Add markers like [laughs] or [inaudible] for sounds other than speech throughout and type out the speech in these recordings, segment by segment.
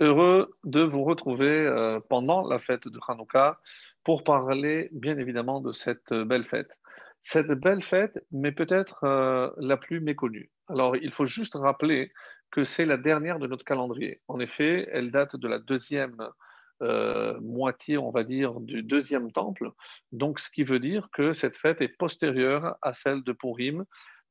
Heureux de vous retrouver euh, pendant la fête de Hanouka pour parler bien évidemment de cette belle fête. Cette belle fête, mais peut-être euh, la plus méconnue. Alors, il faut juste rappeler que c'est la dernière de notre calendrier. En effet, elle date de la deuxième euh, moitié, on va dire, du deuxième temple. Donc, ce qui veut dire que cette fête est postérieure à celle de Purim,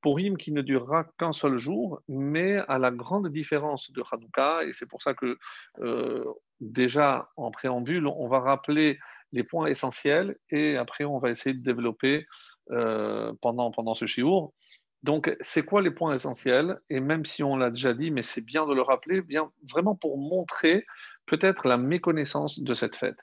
Purim qui ne durera qu'un seul jour, mais à la grande différence de Hanouka, et c'est pour ça que euh, déjà en préambule, on va rappeler les points essentiels et après on va essayer de développer euh, pendant, pendant ce shiur. Donc, c'est quoi les points essentiels? Et même si on l'a déjà dit, mais c'est bien de le rappeler, bien vraiment pour montrer peut-être la méconnaissance de cette fête.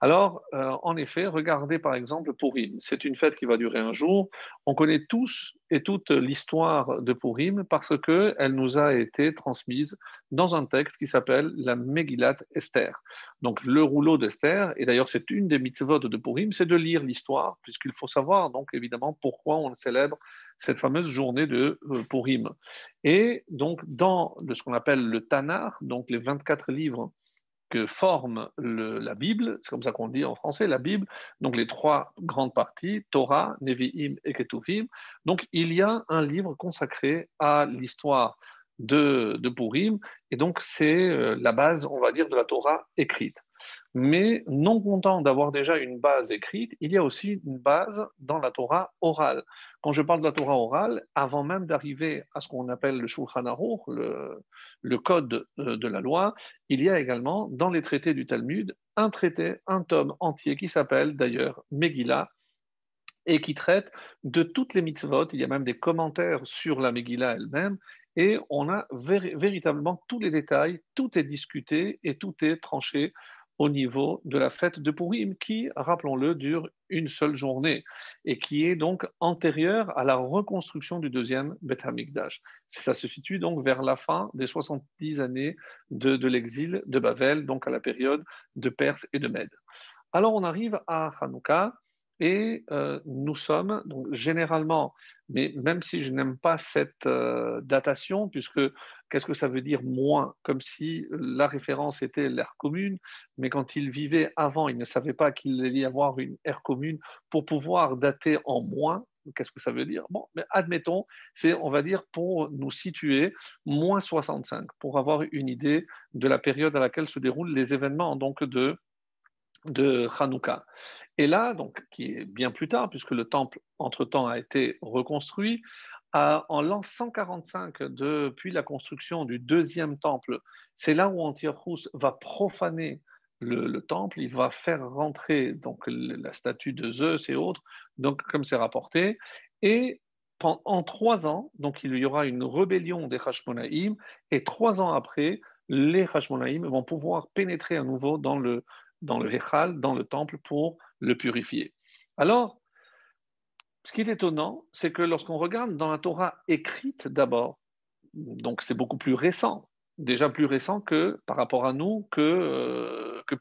Alors, euh, en effet, regardez par exemple Purim. C'est une fête qui va durer un jour. On connaît tous et toute l'histoire de Purim parce qu'elle nous a été transmise dans un texte qui s'appelle la Megillat Esther. Donc, le rouleau d'Esther, et d'ailleurs c'est une des mitzvot de Purim, c'est de lire l'histoire, puisqu'il faut savoir donc évidemment pourquoi on célèbre cette fameuse journée de euh, Purim. Et donc, dans ce qu'on appelle le Tanar, donc les 24 livres forme la Bible, c'est comme ça qu'on dit en français, la Bible, donc les trois grandes parties, Torah, Nevi'im et Ketuvim. Donc il y a un livre consacré à l'histoire de, de Purim, et donc c'est euh, la base, on va dire, de la Torah écrite. Mais non content d'avoir déjà une base écrite, il y a aussi une base dans la Torah orale. Quand je parle de la Torah orale, avant même d'arriver à ce qu'on appelle le Shulchan Aruch, le, code euh, de la loi, il y a également dans les traités du Talmud un traité, un tome entier qui s'appelle d'ailleurs Megillah et qui traite de toutes les mitzvot. Il y a même des commentaires sur la Megillah elle-même et on a véritablement tous les détails, tout est discuté et tout est tranché au niveau de la fête de Purim, qui, rappelons-le, dure une seule journée et qui est donc antérieure à la reconstruction du deuxième Beth Amikdash. Ça se situe donc vers la fin des 70 années de, de l'exil de Babel, donc à la période de Perse et de Mède. Alors on arrive à Hanouka, et euh, nous sommes, donc généralement, mais même si je n'aime pas cette euh, datation, puisque qu'est-ce que ça veut dire moins? Comme si la référence était l'ère commune, mais quand il vivait avant, il ne savait pas qu'il allait y avoir une ère commune pour pouvoir dater en moins. Qu'est-ce que ça veut dire? Bon, mais admettons, c'est, on va dire, pour nous situer moins 65, pour avoir une idée de la période à laquelle se déroulent les événements donc de de Hanouka. Et là, donc, qui est bien plus tard, puisque le temple, entre-temps, a été reconstruit, en l'an 145, depuis la construction du deuxième temple, c'est là où Antiochus va profaner le, temple, il va faire rentrer donc la statue de Zeus et autres, donc comme c'est rapporté, et en trois ans, donc il y aura une rébellion des Hashmonaïm, et trois ans après, les Hashmonaïm vont pouvoir pénétrer à nouveau dans le, dans le Hechal, dans le temple, pour le purifier. Alors, ce qui est étonnant, c'est que lorsqu'on regarde dans la Torah écrite d'abord, donc c'est beaucoup plus récent, déjà plus récent que par rapport à nous que, euh, que.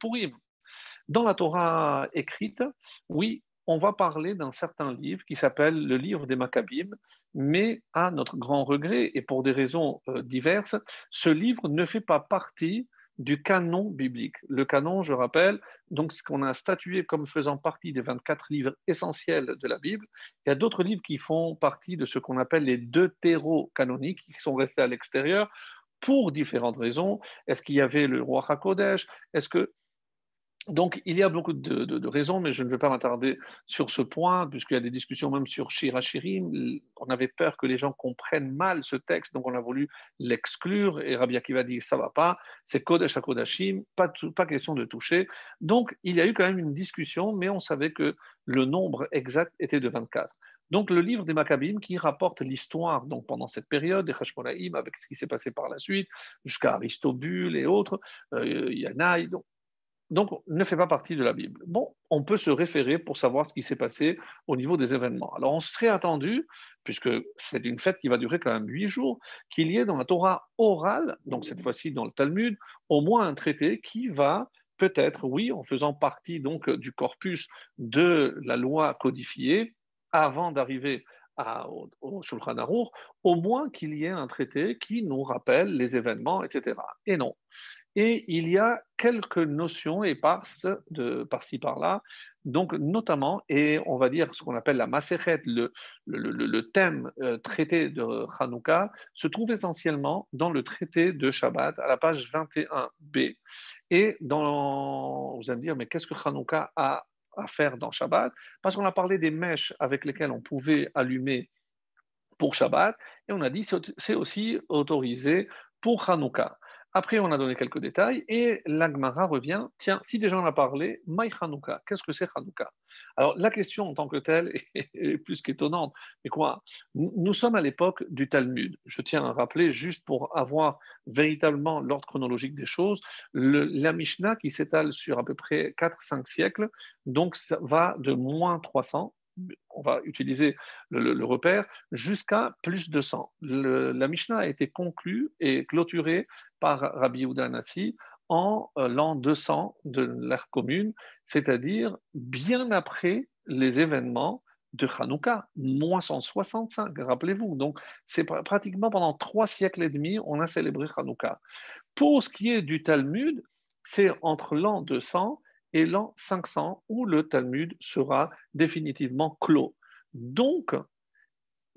Dans la Torah écrite, oui, on va parler d'un certain livre qui s'appelle le livre des Maccabim, mais à notre grand regret et pour des raisons euh, diverses, ce livre ne fait pas partie du canon biblique. Le canon, je rappelle, donc ce qu'on a statué comme faisant partie des 24 livres essentiels de la Bible. Il y a d'autres livres qui font partie de ce qu'on appelle les deutéro-canoniques, qui sont restés à l'extérieur pour différentes raisons. Est-ce qu'il y avait le roi HaKodesh? Est-ce que donc, il y a beaucoup de, raisons, mais je ne vais pas m'attarder sur ce point, puisqu'il y a des discussions même sur Shirachirim. On avait peur que les gens comprennent mal ce texte, donc on a voulu l'exclure. Et Rabbi Akiva dit ça va pas, c'est Kodesh HaKodashim, pas, pas question de toucher. Donc, il y a eu quand même une discussion, mais on savait que le nombre exact était de 24. Donc, le livre des Maccabim qui rapporte l'histoire donc pendant cette période des Hashmonaïm, avec ce qui s'est passé par la suite, jusqu'à Aristobule et autres, euh, Yanaï. Donc, donc ne fait pas partie de la Bible. Bon, on peut se référer pour savoir ce qui s'est passé au niveau des événements. Alors on serait attendu, puisque c'est une fête qui va durer quand même huit jours, qu'il y ait dans la Torah orale, donc cette fois-ci dans le Talmud, au moins un traité qui va peut-être, oui, en faisant partie donc du corpus de la loi codifiée, avant d'arriver au, au Shulchan Aruch, au moins qu'il y ait un traité qui nous rappelle les événements, etc. Et non Et il y a quelques notions éparses de par-ci par-là, donc notamment, et on va dire ce qu'on appelle la Maseret, le, le, thème euh, traité de Hanouka, se trouve essentiellement dans le traité de Shabbat, à la page 21b. Et dans, vous allez me dire, mais qu'est-ce que Hanouka a à faire dans Shabbat? Parce qu'on a parlé des mèches avec lesquelles on pouvait allumer pour Shabbat, et on a dit c'est aussi autorisé pour Hanouka. Après, on a donné quelques détails et l'Agmara revient tiens, si déjà on a parlé, Maï Hanouka, qu'est-ce que c'est Hanouka? Alors, la question en tant que telle [laughs] est, plus qu'étonnante. Mais quoi Nous sommes à l'époque du Talmud. Je tiens à rappeler, juste pour avoir véritablement l'ordre chronologique des choses, la Mishnah qui s'étale sur à peu près 4-5 siècles, donc ça va de moins 300 on va utiliser le, repère, jusqu'à plus de 100. la Mishnah a été conclue et clôturée par Rabbi Yehuda en euh, l'an 200 de l'ère commune, c'est-à-dire bien après les événements de Hanouka, moins 165, rappelez-vous. Donc, c'est pratiquement pendant trois siècles et demi, on a célébré Hanouka. Pour ce qui est du Talmud, c'est entre l'an 200 et l'an 500 où le Talmud sera définitivement clos. Donc,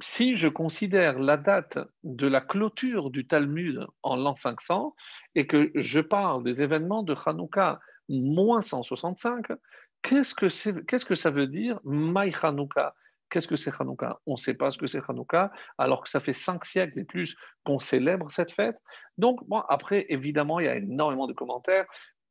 si je considère la date de la clôture du Talmud en l'an 500 et que je parle des événements de Hanouka moins 165, qu'est-ce que, ça veut dire Maï Hanouka? Qu'est-ce que c'est Hanouka? On ne sait pas ce que c'est Hanouka, alors que ça fait cinq siècles et plus qu'on célèbre cette fête. Donc, après, évidemment, il y a énormément de commentaires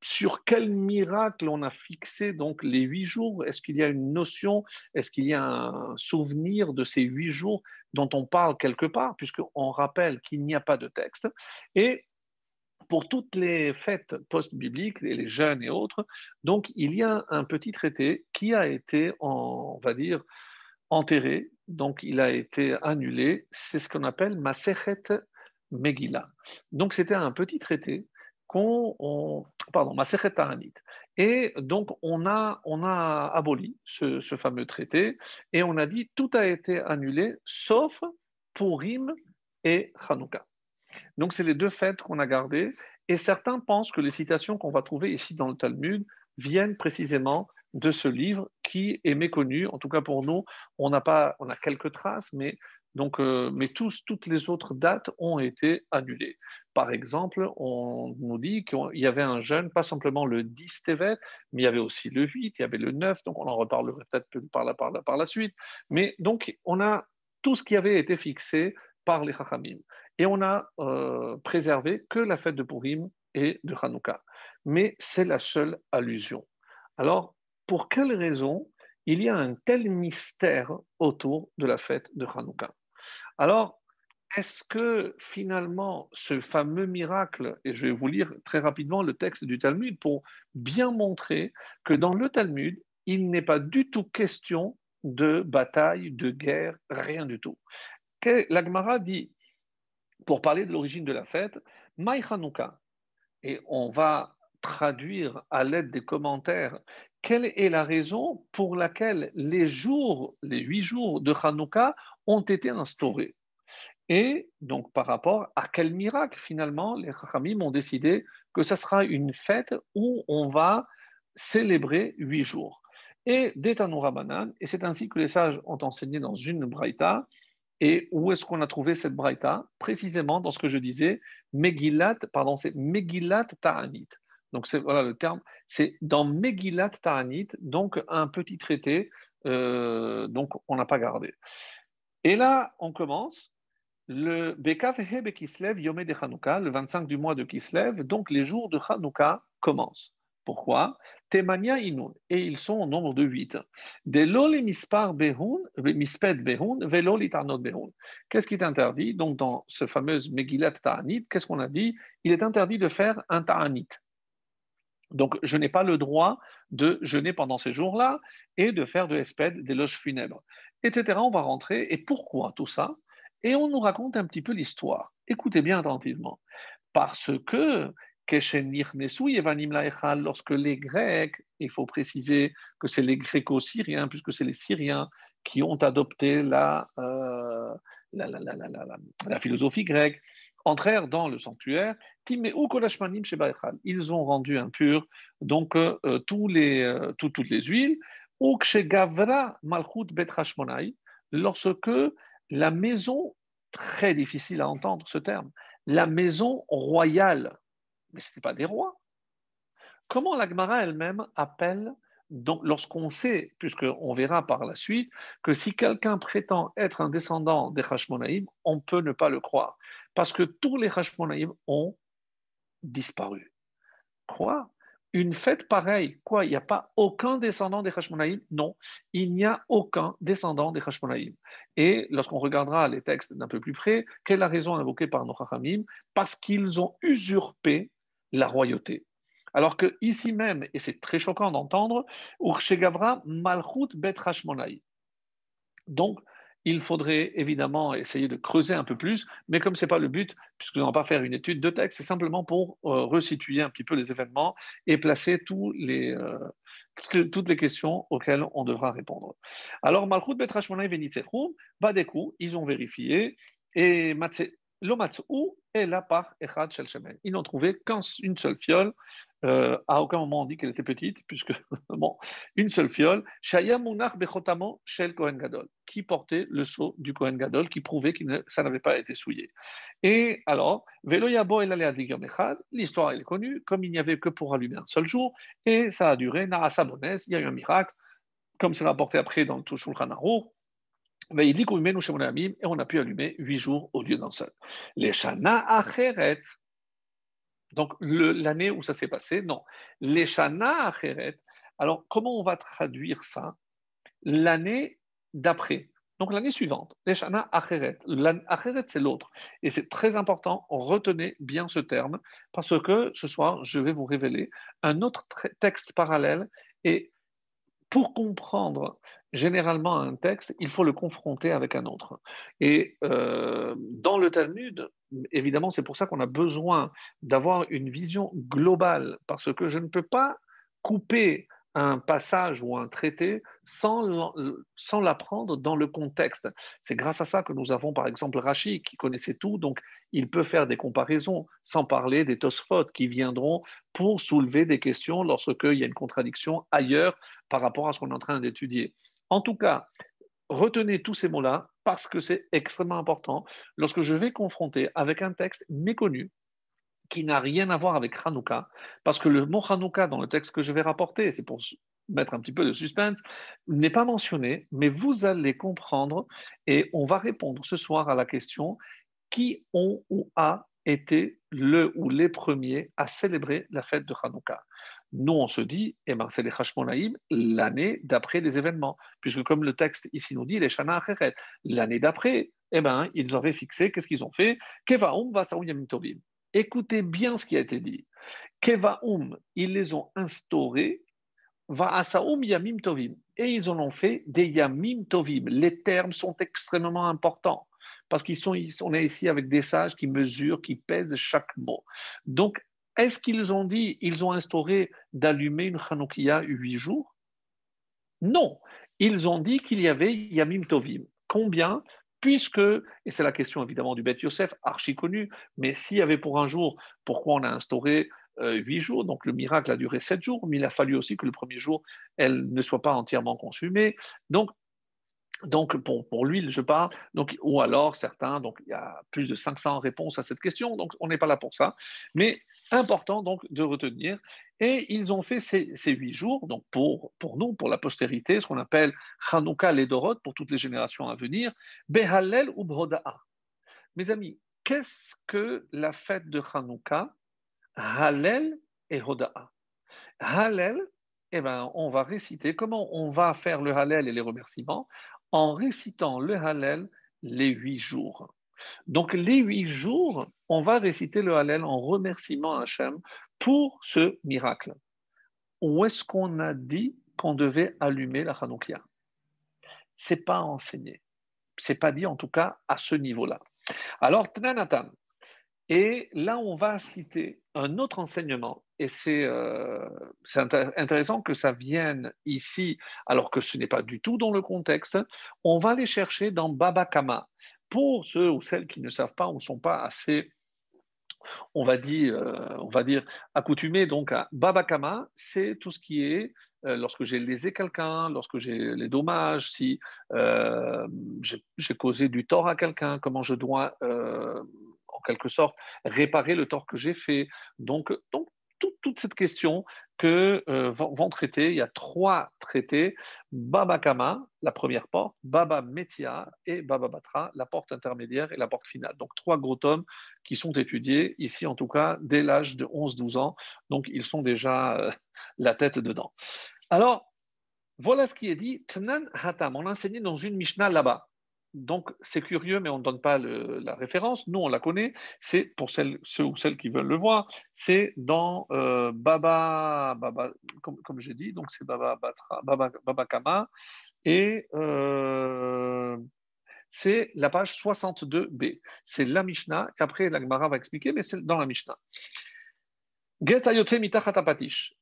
sur quel miracle on a fixé donc les huit jours? Est-ce qu'il y a une notion? Est-ce qu'il y a un souvenir de ces huit jours dont on parle quelque part, puisqu'on rappelle qu'il n'y a pas de texte. Et pour toutes les fêtes post-bibliques, les jeunes et autres, donc il y a un petit traité qui a été, on va dire, enterré, donc il a été annulé. C'est ce qu'on appelle Masechet Megillah. Donc c'était un petit traité qu'on. Et donc, on a, on a aboli ce, fameux traité et on a dit tout a été annulé sauf Purim et Hanouka. Donc, c'est les deux fêtes qu'on a gardées. Et certains pensent que les citations qu'on va trouver ici dans le Talmud viennent précisément de ce livre qui est méconnu. En tout cas, pour nous, on n'a pas, on a quelques traces, mais donc, euh, mais tous, toutes les autres dates ont été annulées. Par exemple, on nous dit qu'il y avait un jeûne, pas simplement le 10 Tevet, mais il y avait aussi le 8, il y avait le 9, donc on en reparlerait peut-être par la, par, la, par la suite. Mais donc, on a tout ce qui avait été fixé par les Chachamim. Et on a euh, préservé que la fête de Purim et de Hanouka. Mais c'est la seule allusion. Alors, pour quelle raison il y a un tel mystère autour de la fête de Hanouka? Alors, est-ce que finalement ce fameux miracle, et je vais vous lire très rapidement le texte du Talmud pour bien montrer que dans le Talmud, il n'est pas du tout question de bataille, de guerre, rien du tout. L'Agmara dit, pour parler de l'origine de la fête, Maï Hanouka, et on va traduire à l'aide des commentaires quelle est la raison pour laquelle les jours, les huit jours de Hanouka ont été instaurés. Et donc, par rapport à quel miracle, finalement, les Chachamim ont décidé que ce sera une fête où on va célébrer huit jours. Et d'Etanoura Banan, et c'est ainsi que les sages ont enseigné dans une braïta. Et où est-ce qu'on a trouvé cette braïta? Précisément dans ce que je disais, Megillat, pardon, c'est Megillat Ta'anit. Donc, c'est voilà le terme, c'est dans Megillat Ta'anit, donc un petit traité, euh, donc on n'a pas gardé. Et là, on commence. Le Bekavehe Bekislev Yome de Hanouka, le 25 du mois de Kislev, donc les jours de Hanouka commencent. Pourquoi? Temania Inun, et ils sont au nombre de 8. De mispar behun, misped behun, behun. Qu'est-ce qui est interdit? Donc, dans ce fameux Megillat Ta'anit, qu'est-ce qu'on a dit? Il est interdit de faire un Ta'anit. Donc, je n'ai pas le droit de jeûner pendant ces jours-là et de faire de l'espède des loges funèbres etc. On va rentrer. Et pourquoi tout ça? Et on nous raconte un petit peu l'histoire. Écoutez bien attentivement. Parce que lorsque les Grecs, il faut préciser que c'est les Gréco-Syriens, puisque c'est les Syriens qui ont adopté la, euh, la, la, la, philosophie grecque, entrèrent dans le sanctuaire. Ils ont rendu impur donc euh, tous les, euh, toutes les huiles. Lorsque la maison, très difficile à entendre ce terme, la maison royale, mais ce n'était pas des rois. Comment la Gemara elle-même appelle lorsqu'on sait, puisqu'on verra par la suite, que si quelqu'un prétend être un descendant des Hashmonaïm, on peut ne pas le croire. Parce que tous les Hashmonaïm ont disparu. Quoi? Une fête pareille Quoi? Il n'y a pas aucun descendant des Hashmonaïm? Non, il n'y a aucun descendant des Hashmonaïm. Et lorsqu'on regardera les textes d'un peu plus près, quelle est la raison invoquée par nos Parce qu'ils ont usurpé la royauté. Alors que ici même, et c'est très choquant d'entendre, Gavra Malchut Bet Hashmonai. Donc, il faudrait évidemment essayer de creuser un peu plus, mais comme ce n'est pas le but, puisque nous n'allons pas faire une étude de texte, c'est simplement pour euh, resituer un petit peu les événements et placer euh, toutes les questions auxquelles on devra répondre. Alors, Malchut Bet Hashmonai Badeku, ils ont vérifié, et L'omatsou est là par Echad Shel. Ils n'ont trouvé qu'une seule fiole. Euh, à aucun moment on dit qu'elle était petite, puisque, [laughs] bon, une seule fiole. Shaya Bechotamo Shel Kohen Gadol, qui portait le sceau du Kohen Gadol, qui prouvait que ça n'avait pas été souillé. Et alors, Velo Yabo El l'histoire est connue, comme il n'y avait que pour allumer un seul jour, et ça a duré, Naasa Bones, il y a eu un miracle, comme c'est rapporté après dans le Shulchan Aruch, et on a pu allumer huit jours au lieu d'un seul. Les Shana Acheret, donc l'année où ça s'est passé, non. Les Shana Acheret, alors comment on va traduire ça? L'année d'après. Donc l'année suivante, les Shana Acheret. Acheret, c'est l'autre. Et c'est très important, retenez bien ce terme, parce que ce soir, je vais vous révéler un autre texte parallèle. Et pour comprendre généralement un texte, il faut le confronter avec un autre. Et euh, dans le Talmud, évidemment, c'est pour ça qu'on a besoin d'avoir une vision globale, parce que je ne peux pas couper un passage ou un traité sans, l'apprendre dans le contexte. C'est grâce à ça que nous avons par exemple Rachi qui connaissait tout, donc il peut faire des comparaisons, sans parler des Tosfot qui viendront pour soulever des questions lorsqu'il y a une contradiction ailleurs par rapport à ce qu'on est en train d'étudier. En tout cas, retenez tous ces mots-là parce que c'est extrêmement important lorsque je vais confronter avec un texte méconnu qui n'a rien à voir avec Hanouka, parce que le mot Hanouka dans le texte que je vais rapporter, c'est pour mettre un petit peu de suspense, n'est pas mentionné, mais vous allez comprendre et on va répondre ce soir à la question qui ont ou a été le ou les premiers à célébrer la fête de Hanouka? Nous, on se dit, eh ben, c'est les Hashmonaïm l'année d'après les événements, puisque comme le texte ici nous dit, les Shana Acheret, l'année d'après, eh ben, ils avaient fixé, qu'est-ce qu'ils ont fait? Kevaum Tovim. Écoutez bien ce qui a été dit. Kevaum, ils les ont instaurés, Vaasaoum Yamim Tovim. Et ils en ont fait des Yamim Tovim. Les termes sont extrêmement importants parce qu'ils sont, on est ici avec des sages qui mesurent, qui pèsent chaque mot. Donc, est-ce qu'ils ont dit, ils ont instauré d'allumer une Hanoukia huit jours? Non. Ils ont dit qu'il y avait Yamim Tovim. Combien? Puisque, et c'est la question évidemment du Beth Yosef, archi connu, mais s'il y avait pour un jour, pourquoi on a instauré euh, huit jours? Donc le miracle a duré sept jours, mais il a fallu aussi que le premier jour, elle ne soit pas entièrement consumée. Donc donc, pour, pour l'huile, je parle, donc, ou alors certains, donc il y a plus de 500 réponses à cette question, donc on n'est pas là pour ça. Mais important donc de retenir. Et ils ont fait ces, huit jours, donc pour, pour nous, pour la postérité, ce qu'on appelle Hanouka Ledorot, pour toutes les générations à venir, Behalel ou Bhoda'a. Mes amis, qu'est-ce que la fête de Hanouka Halel et Hoda'a? Halel, eh ben, on va réciter comment on va faire le Halel et les remerciements en récitant le Hallel les huit jours. Donc les huit jours, on va réciter le Hallel en remerciement Hachem pour ce miracle. Où est-ce qu'on a dit qu'on devait allumer la Hanoukia? C'est pas enseigné. C'est pas dit en tout cas à ce niveau-là. Alors, Tnanatan. Et là, on va citer un autre enseignement et c'est euh, intéressant que ça vienne ici, alors que ce n'est pas du tout dans le contexte. On va les chercher dans Baba Kama. Pour ceux ou celles qui ne savent pas ou ne sont pas assez on va dire, on va dire accoutumé donc à babakama, c'est tout ce qui est lorsque j'ai lésé quelqu'un, lorsque j'ai les dommages, si j'ai causé du tort à quelqu'un, comment je dois en quelque sorte réparer le tort que j'ai fait. Donc toute cette question que euh, vont, traiter, il y a trois traités, Baba Kama, la première porte, Baba Metia et Baba Batra, la porte intermédiaire et la porte finale. Donc trois gros tomes qui sont étudiés ici en tout cas dès l'âge de 11-12 ans, donc ils sont déjà euh, la tête dedans. Alors, voilà ce qui est dit, Tnan Hatam, on l'a enseigné dans une Mishnah là-bas donc, c'est curieux, mais on ne donne pas la référence. Nous, on la connaît. C'est pour ceux ou celles qui veulent le voir. C'est dans euh, Baba, Baba, comme, j'ai dit, donc c'est Baba, Baba, Baba Kama. Et euh, c'est la page 62b. C'est la Mishnah qu'après la Gemara va expliquer, mais c'est dans la Mishnah.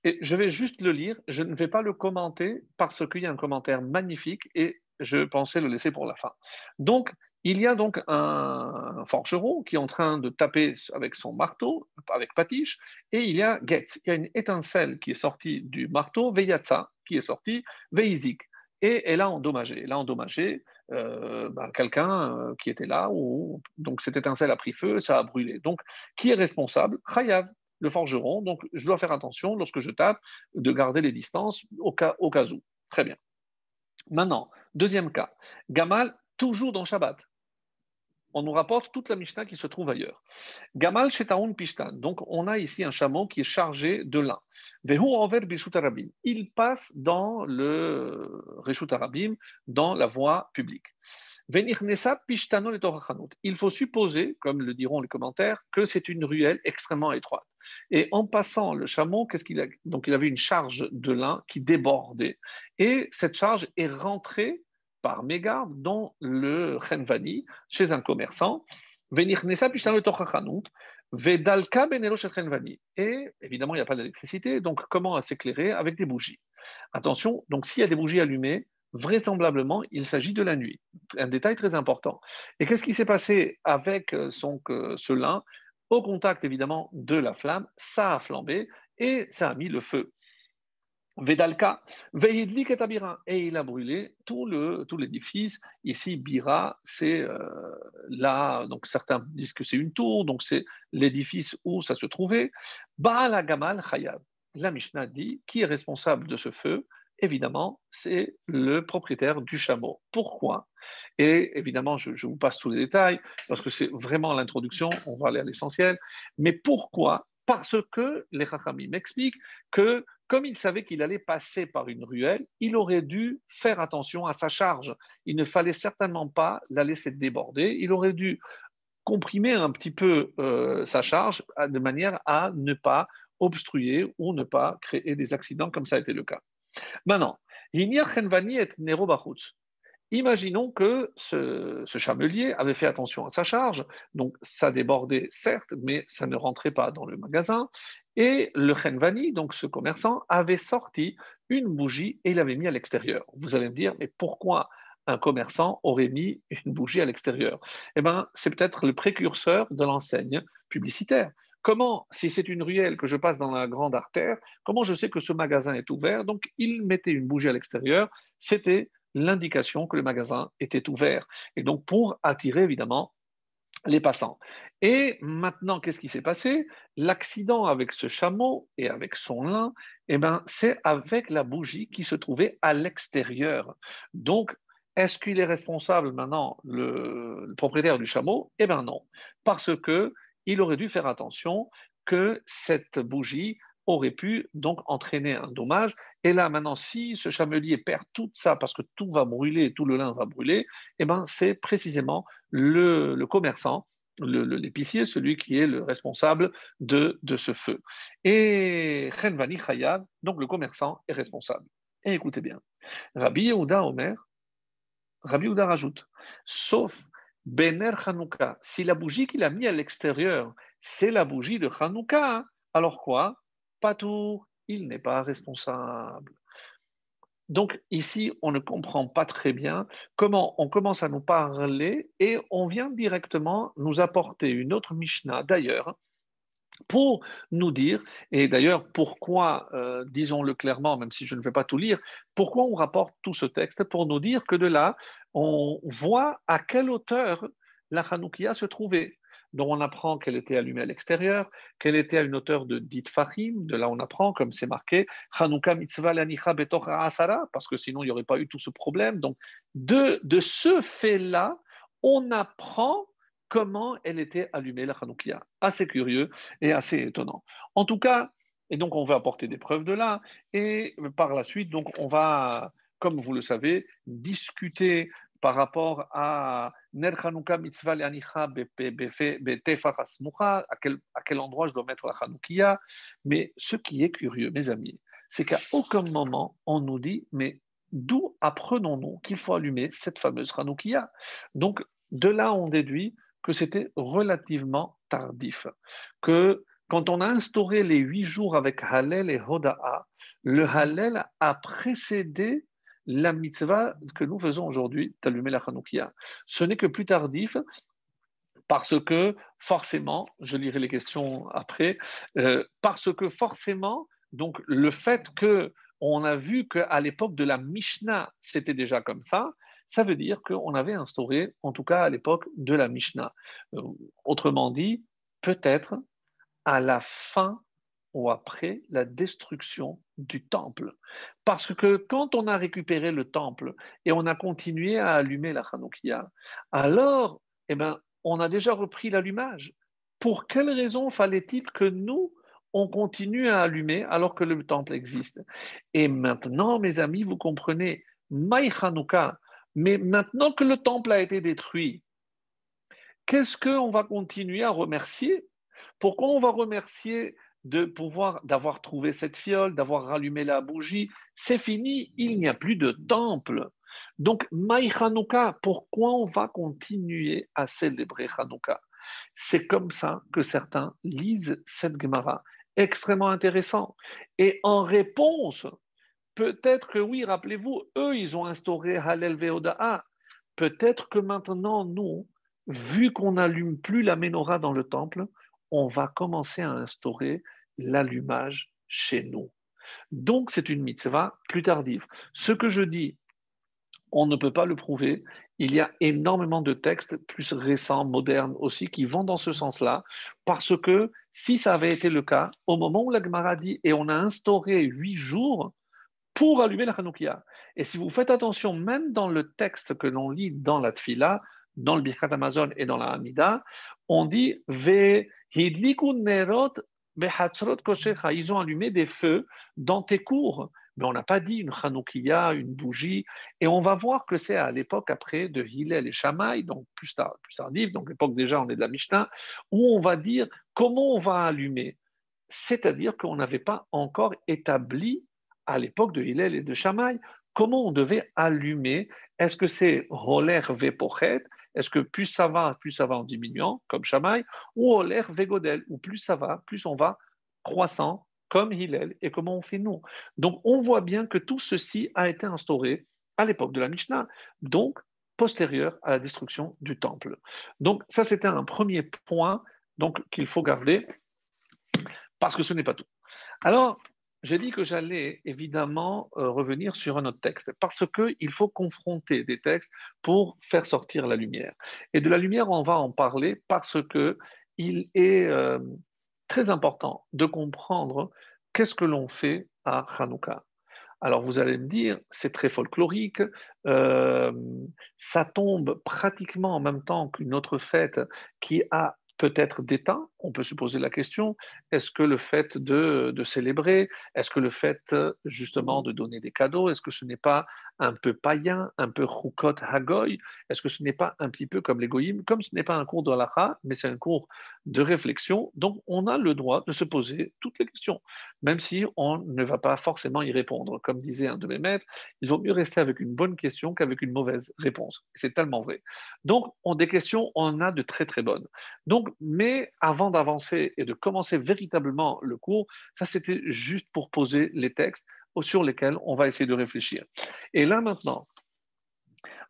Et je vais juste le lire, je ne vais pas le commenter parce qu'il y a un commentaire magnifique et je pensais le laisser pour la fin. Donc, il y a donc un forgeron qui est en train de taper avec son marteau, avec patiche, et il y a Getz, il y a une étincelle qui est sortie du marteau, Veyatsa, qui est sortie, Veizik, et elle a endommagé. Elle a endommagé euh, ben, quelqu'un euh, qui était là, où, donc cette étincelle a pris feu, ça a brûlé. Donc, qui est responsable? Chayav, le forgeron. Donc, je dois faire attention lorsque je tape de garder les distances au cas, au cas où. Très bien. Maintenant, deuxième cas, Gamal, toujours dans Shabbat. On nous rapporte toute la Mishnah qui se trouve ailleurs. Gamal Shetaun Pishtan. Donc, on a ici un chameau qui est chargé de lin. Vehu Enver Arabim. Il passe dans le Reshut Arabim, dans la voie publique. Il faut supposer, comme le diront les commentaires, que c'est une ruelle extrêmement étroite. Et en passant le chameau, qu'est-ce qu'il a? Donc il avait une charge de lin qui débordait, et cette charge est rentrée par mégarde dans le Chenvani, chez un commerçant. Et évidemment, il n'y a pas d'électricité, donc comment s'éclairer Avec des bougies? Attention, donc s'il y a des bougies allumées, vraisemblablement, il s'agit de la nuit. Un détail très important. Et qu'est-ce qui s'est passé avec euh, son, ce lin? Au contact, évidemment, de la flamme, ça a flambé et ça a mis le feu. Vedalka, Veidlik et et il a brûlé tout, le, tout l'édifice. Ici, Bira, c'est euh, là, donc certains disent que c'est une tour, donc c'est l'édifice où ça se trouvait. Baal Gamal. La Mishnah dit qui est responsable de ce feu? Évidemment, c'est le propriétaire du chameau. Pourquoi? Et évidemment, je, vous passe tous les détails, parce que c'est vraiment l'introduction, on va aller à l'essentiel. Mais pourquoi? Parce que les Chachamim m'expliquent que, comme il savait qu'il allait passer par une ruelle, il aurait dû faire attention à sa charge. Il ne fallait certainement pas la laisser déborder, il aurait dû comprimer un petit peu euh, sa charge de manière à ne pas obstruer ou ne pas créer des accidents comme ça a été le cas. Maintenant, Imaginons que ce, chamelier avait fait attention à sa charge, donc ça débordait certes, mais ça ne rentrait pas dans le magasin. Et le Khenvani, donc ce commerçant, avait sorti une bougie et l'avait mis à l'extérieur. Vous allez me dire, mais pourquoi un commerçant aurait mis une bougie à l'extérieur? Eh bien, c'est peut-être le précurseur de l'enseigne publicitaire. Comment, si c'est une ruelle que je passe dans la grande artère, comment je sais que ce magasin est ouvert? Donc, il mettait une bougie à l'extérieur. C'était l'indication que le magasin était ouvert. Et donc, pour attirer évidemment les passants. Et maintenant, qu'est-ce qui s'est passé? L'accident avec ce chameau et avec son lin, eh ben, c'est avec la bougie qui se trouvait à l'extérieur. Donc, est-ce qu'il est responsable maintenant, le, le propriétaire du chameau? Eh bien non, parce que il aurait dû faire attention que cette bougie aurait pu donc entraîner un dommage. Et là, maintenant, si ce chamelier perd tout ça parce que tout va brûler, tout le lin va brûler, eh ben, c'est précisément le, commerçant, l'épicier, celui qui est le responsable de, ce feu. Et Khenvani Chayav, donc le commerçant, est responsable. Et écoutez bien, Rabbi Yehuda Omer, Rabbi Yehuda rajoute, sauf Bener Hanouka, si la bougie qu'il a mis à l'extérieur, c'est la bougie de Hanouka, alors quoi? Patour, il n'est pas responsable. Donc ici, on ne comprend pas très bien comment on commence à nous parler et on vient directement nous apporter une autre Mishnah. D'ailleurs pour nous dire, et d'ailleurs pourquoi, euh, disons-le clairement, même si je ne vais pas tout lire, pourquoi on rapporte tout ce texte Pour nous dire que de là, on voit à quelle hauteur la Hanoukia se trouvait dont on apprend qu'elle était allumée à l'extérieur, qu'elle était à une hauteur de dit Fahim, de là on apprend, comme c'est marqué, Hanouka mitzvah lanicha betor asara, parce que sinon il n'y aurait pas eu tout ce problème. Donc, de, de ce fait-là, on apprend comment elle était allumée, la Hanoukia. Assez curieux et assez étonnant. En tout cas, et donc on va apporter des preuves de là, et par la suite, donc on va, comme vous le savez, discuter par rapport à Ner Hanouka mitzvah à quel, à quel endroit je dois mettre la Hanoukia. Mais ce qui est curieux, mes amis, c'est qu'à aucun moment on nous dit, mais d'où apprenons-nous qu'il faut allumer cette fameuse Hanoukia? Donc, de là, on déduit que c'était relativement tardif, que quand on a instauré les huit jours avec Hallel et Hoda'a, le Hallel a précédé la mitzvah que nous faisons aujourd'hui d'allumer la Hanoukia. Ce n'est que plus tardif parce que forcément, je lirai les questions après, euh, parce que forcément, donc le fait que on a vu qu'à l'époque de la Mishnah, c'était déjà comme ça, ça veut dire qu'on avait instauré, en tout cas à l'époque de la Mishnah. Euh, autrement dit, peut-être à la fin ou après la destruction du temple. Parce que quand on a récupéré le temple et on a continué à allumer la Hanoukia, alors eh ben, on a déjà repris l'allumage. Pour quelle raison fallait-il que nous, on continue à allumer alors que le temple existe? Et maintenant, mes amis, vous comprenez, Maï Hanouka, mais maintenant que le temple a été détruit, qu'est-ce qu'on va continuer à remercier? Pourquoi on va remercier de pouvoir d'avoir trouvé cette fiole, d'avoir rallumé la bougie? C'est fini, il n'y a plus de temple. Donc, Maï Hanouka, pourquoi on va continuer à célébrer Hanouka? C'est comme ça que certains lisent cette Gemara. Extrêmement intéressant. Et en réponse, peut-être que oui, rappelez-vous, eux, ils ont instauré Halel Veoda'a. Peut-être que maintenant, nous, vu qu'on n'allume plus la menorah dans le temple, on va commencer à instaurer l'allumage chez nous. Donc, c'est une mitzvah plus tardive. Ce que je dis, on ne peut pas le prouver. Il y a énormément de textes plus récents, modernes aussi, qui vont dans ce sens-là, parce que si ça avait été le cas, au moment où la Gemara dit et on a instauré huit jours pour allumer la Hanoukia. Et si vous faites attention, même dans le texte que l'on lit dans la Tfila, dans le Birkat Amazon et dans la Hamida, on dit Ve ils ont allumé des feux dans tes cours. Mais on n'a pas dit une Hanoukia, une bougie. Et on va voir que c'est à l'époque après de Hillel et Shammai, donc plus, tard, plus tardif, donc l'époque déjà on est de la Mishnah, où on va dire comment on va allumer. C'est-à-dire qu'on n'avait pas encore établi à l'époque de Hillel et de Shammai comment on devait allumer? Est-ce que c'est roller vepochet est-ce que plus ça va, plus ça va en diminuant, comme Shamaï, ou l'air Vegodel, ou plus ça va, plus on va croissant, comme Hillel, et comment on fait nous? Donc on voit bien que tout ceci a été instauré à l'époque de la Mishnah, donc postérieur à la destruction du temple. Donc ça, c'était un premier point donc qu'il faut garder, parce que ce n'est pas tout. Alors, j'ai dit que j'allais évidemment euh, revenir sur un autre texte, parce qu'il faut confronter des textes pour faire sortir la lumière. Et de la lumière, on va en parler parce qu'il est euh, très important de comprendre qu'est-ce que l'on fait à Hanouka. Alors vous allez me dire, c'est très folklorique, euh, ça tombe pratiquement en même temps qu'une autre fête qui a peut-être d'État. On peut se poser la question, est-ce que le fait de, célébrer, est-ce que le fait justement de donner des cadeaux, est-ce que ce n'est pas un peu païen, un peu chukot hagoy Est-ce que ce n'est pas un petit peu comme l'égoïme Comme ce n'est pas un cours de halakha, mais c'est un cours de réflexion, donc on a le droit de se poser toutes les questions, même si on ne va pas forcément y répondre. Comme disait un de mes maîtres, il vaut mieux rester avec une bonne question qu'avec une mauvaise réponse. C'est tellement vrai. Donc, on, des questions, on a de très très bonnes. Donc, mais avant d'avancer et de commencer véritablement le cours, ça c'était juste pour poser les textes sur lesquels on va essayer de réfléchir. Et là maintenant,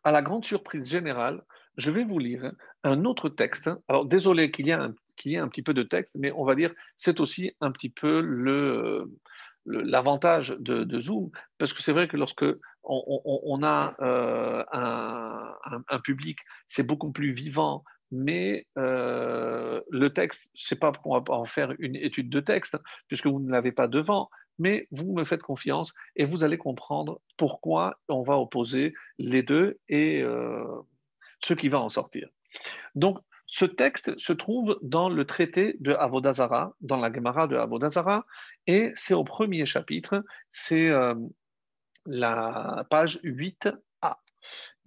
à la grande surprise générale, je vais vous lire un autre texte. Alors, désolé qu'il y, ait un, y ait un petit peu de texte, mais on va dire c'est aussi un petit peu le, l'avantage de, Zoom, parce que c'est vrai que lorsque on, a euh, un, public, c'est beaucoup plus vivant, mais euh, le texte, c'est pas pour en faire une étude de texte, puisque vous ne l'avez pas devant, mais vous me faites confiance et vous allez comprendre pourquoi on va opposer les deux et euh, ce qui va en sortir. Donc, ce texte se trouve dans le traité de Avodazara, dans la Gemara de Avodazara, et c'est au premier chapitre, c'est euh, la page 8a.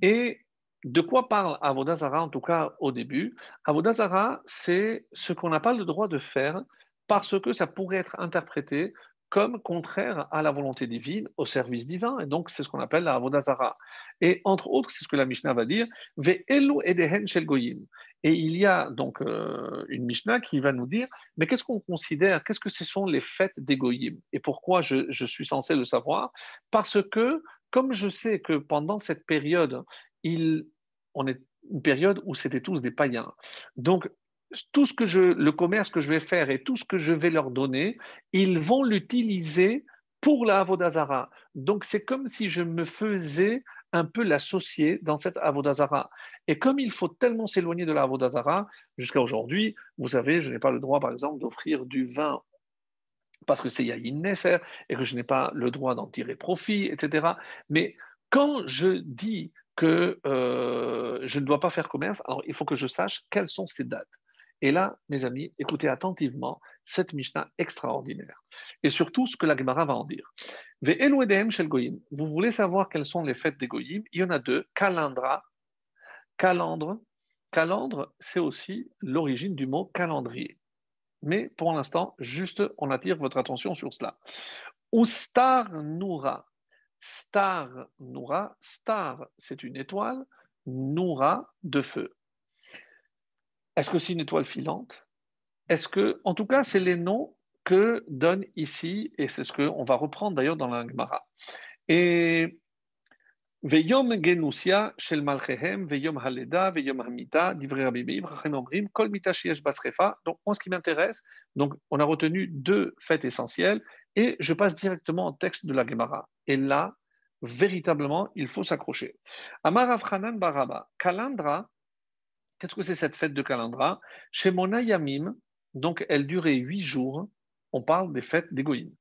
Et de quoi parle Avodazara, en tout cas au début? Avodazara, c'est ce qu'on n'a pas le droit de faire parce que ça pourrait être interprété comme contraire à la volonté divine, au service divin, et donc c'est ce qu'on appelle la Avodazara. Et entre autres, c'est ce que la Mishnah va dire, shel goyim. Et il y a donc euh, une Mishnah qui va nous dire, mais qu'est-ce qu'on considère, qu'est-ce que ce sont les fêtes des Et pourquoi je, je suis censé le savoir? Parce que, comme je sais que pendant cette période, il, on est une période où c'était tous des païens. Donc, tout ce que je, le commerce que je vais faire et tout ce que je vais leur donner, ils vont l'utiliser pour la Avodazara. Donc c'est comme si je me faisais un peu l'associer dans cette Avodazara. Et comme il faut tellement s'éloigner de la Avodazara, jusqu'à aujourd'hui, vous savez, je n'ai pas le droit, par exemple, d'offrir du vin parce que c'est Yahin Nesser et que je n'ai pas le droit d'en tirer profit, etc. Mais quand je dis que euh, je ne dois pas faire commerce, alors il faut que je sache quelles sont ces dates. Et là, mes amis, écoutez attentivement cette Mishnah extraordinaire. Et surtout ce que la Gemara va en dire. Vous voulez savoir quelles sont les fêtes des Goyim? Il y en a deux. Calandra. Calandre. Calandre, c'est aussi l'origine du mot calendrier. Mais pour l'instant, juste, on attire votre attention sur cela. Ou Star Noura. Star Noura. Star, c'est une étoile. Noura, de feu. Est-ce que c'est une étoile filante? Est-ce que, en tout cas, c'est les noms que donne ici, et c'est ce qu'on va reprendre d'ailleurs dans la Gemara. Et Donc, moi, ce qui m'intéresse, on a retenu deux fêtes essentielles, et je passe directement au texte de la Gemara. Et là, véritablement, il faut s'accrocher. Amar Avchanan Baraba, Kalandra, Qu'est-ce que c'est cette fête de Kalandra? Chez Monayamim, donc elle durait huit jours. On parle des fêtes d'Égoïm.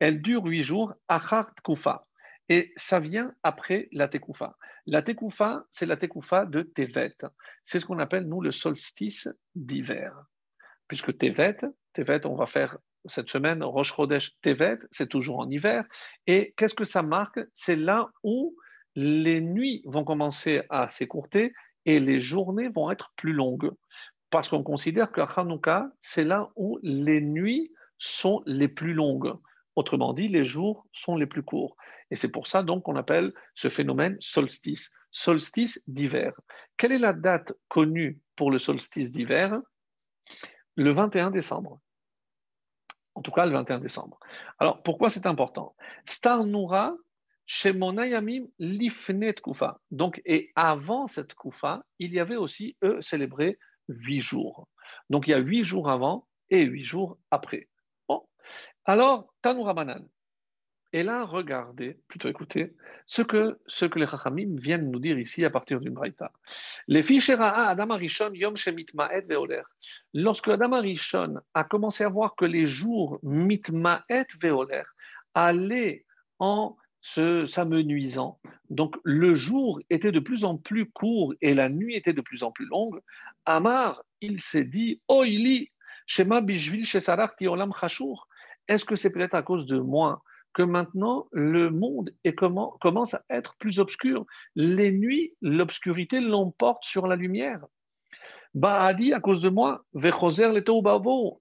Elle dure huit jours, Achart Kufa. Et ça vient après la Tekoufa. La Tekoufa, c'est la Tekoufa de Tevet. C'est ce qu'on appelle, nous, le solstice d'hiver. Puisque Tevet, Tevet, on va faire cette semaine, Rosh Chodesh Tevet, c'est toujours en hiver. Et qu'est-ce que ça marque? C'est là où les nuits vont commencer à s'écourter et les journées vont être plus longues. Parce qu'on considère que Hanouka, c'est là où les nuits sont les plus longues. Autrement dit, les jours sont les plus courts. Et c'est pour ça donc qu'on appelle ce phénomène solstice, solstice d'hiver. Quelle est la date connue pour le solstice d'hiver? Le 21 décembre. En tout cas, le 21 décembre. Alors, pourquoi c'est important? Star Noura, chez Monayamim Lifnet Koufa. Donc, et avant cette Koufa, il y avait aussi, eux, célébré huit jours. Donc, il y a huit jours avant et huit jours après. Alors, Tanoura Et là, regardez, plutôt écoutez, ce que, ce que les Chachamim viennent nous dire ici à partir d'une braïta. Les fichera Adam Arishon Yom Shemitmaet Veoler. Lorsque Adam Arishon a commencé à voir que les jours Mitmaet Veoler allaient en s'amenuisant. Donc le jour était de plus en plus court et la nuit était de plus en plus longue. Amar, il s'est dit, Oili, Shema Bishvil Olam Est-ce que c'est peut-être à cause de moi que maintenant le monde commence à être plus obscur? Les nuits, l'obscurité l'emporte sur la lumière. Baadi, à cause de moi, Vechoser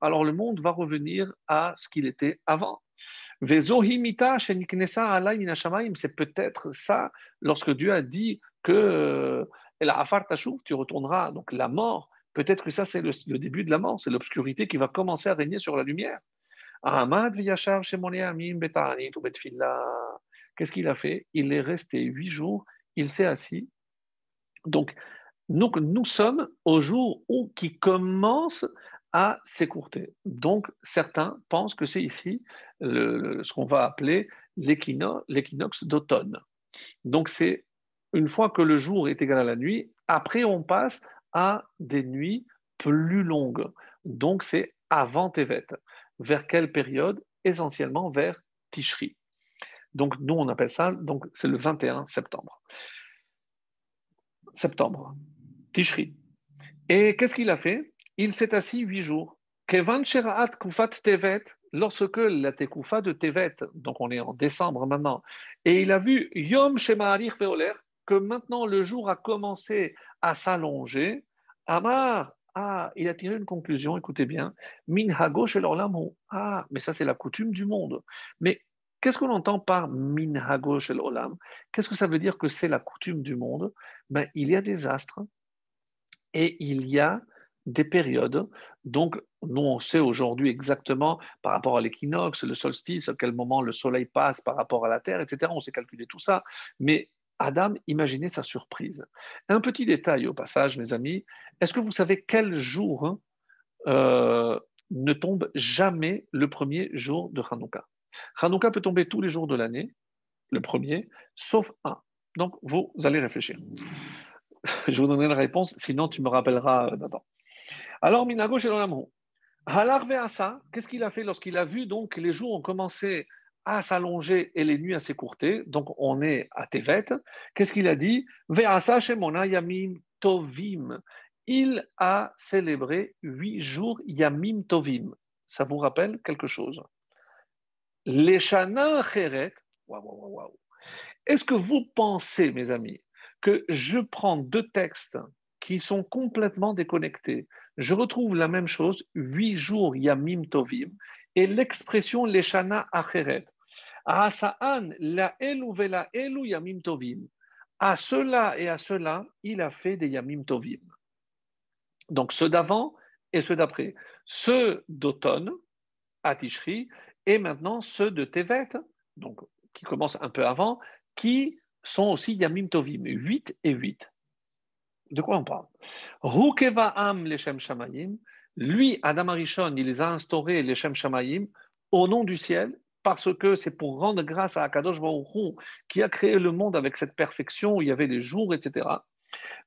Alors le monde va revenir à ce qu'il était avant. C'est peut-être ça lorsque Dieu a dit que euh, tu retourneras, donc la mort, peut-être que ça c'est le, début de la mort, c'est l'obscurité qui va commencer à régner sur la lumière. Qu'est-ce qu'il a fait? Il est resté huit jours, il s'est assis. Donc, nous sommes au jour où qui commence à s'écourter. Donc, certains pensent que c'est ici ce qu'on va appeler l'équinoxe d'automne. Donc, c'est une fois que le jour est égal à la nuit, après on passe à des nuits plus longues. Donc, c'est avant Tevet. Vers quelle période? Essentiellement vers Tishri. Donc, nous, on appelle ça, donc c'est le 21 septembre. Septembre, Tishri. Et qu'est-ce qu'il a fait? Il s'est assis huit jours. Kevan Sheraat Kufat Tevet, lorsque la Tekufa de Tevet, donc on est en décembre maintenant, et il a vu Yom Shema'arich Veoler, que maintenant le jour a commencé à s'allonger, Amar, ah, il a tiré une conclusion, écoutez bien, Min Hagosh Ah, mais ça c'est la coutume du monde. Mais qu'est-ce qu'on entend par Min Hagosh Olam Qu'est-ce que ça veut dire que c'est la coutume du monde? Ben, Il y a des astres et il y a des périodes. Donc, nous, on sait aujourd'hui exactement par rapport à l'équinoxe, le solstice, à quel moment le soleil passe par rapport à la Terre, etc. On sait calculer tout ça. Mais Adam, imaginez sa surprise. Un petit détail au passage, mes amis. Est-ce que vous savez quel jour hein, euh, ne tombe jamais le premier jour de Hanouka? Hanouka peut tomber tous les jours de l'année, le premier, sauf un. Donc, vous allez réfléchir. [laughs] Je vous donnerai la réponse, sinon tu me rappelleras euh, d'abord. Alors, Minago chez l'amour. ça, qu'est-ce qu'il a fait lorsqu'il a vu donc que les jours ont commencé à s'allonger et les nuits à s'écourter Donc, on est à Tevet. Qu'est-ce qu'il a dit? Tovim. Il a célébré huit jours yamim tovim. Ça vous rappelle quelque chose? Les shana cheret. Est-ce que vous pensez, mes amis, que je prends deux textes qui sont complètement déconnectés? Je retrouve la même chose, huit jours Yamim Tovim, et l'expression Leshana Acheret. La Yamim Tovim. À cela et à cela, il a fait des Yamim Tovim. Donc ceux d'avant et ceux d'après. Ceux d'automne, à Tishri, et maintenant ceux de Tevet, donc qui commencent un peu avant, qui sont aussi Yamim Tovim, 8 et 8. De quoi on parle? Rukeva Am Leshem Shamayim, lui, Adam Arishon, il les a instaurés, les Shem Shamayim, au nom du ciel, parce que c'est pour rendre grâce à Akadosh Baruch qui a créé le monde avec cette perfection où il y avait des jours, etc.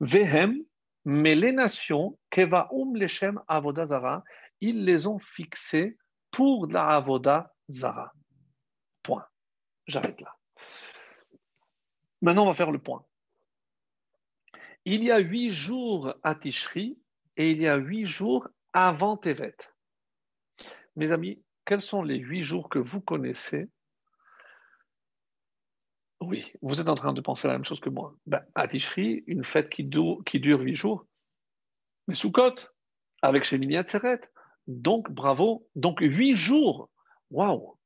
Vehem, mais les nations, Keva Um Leshem Avoda Zara, ils les ont fixés pour la Avoda Zara. Point. J'arrête là. Maintenant, on va faire le point. Il y a huit jours à Tishri et il y a huit jours avant Tevet. Mes amis, quels sont les huit jours que vous connaissez? Oui, vous êtes en train de penser la même chose que moi. Ben, à Tishri, une fête qui, dure, huit jours. Mais Sukkot, avec Shemini Atzeret. Donc, bravo. Donc, huit jours. Waouh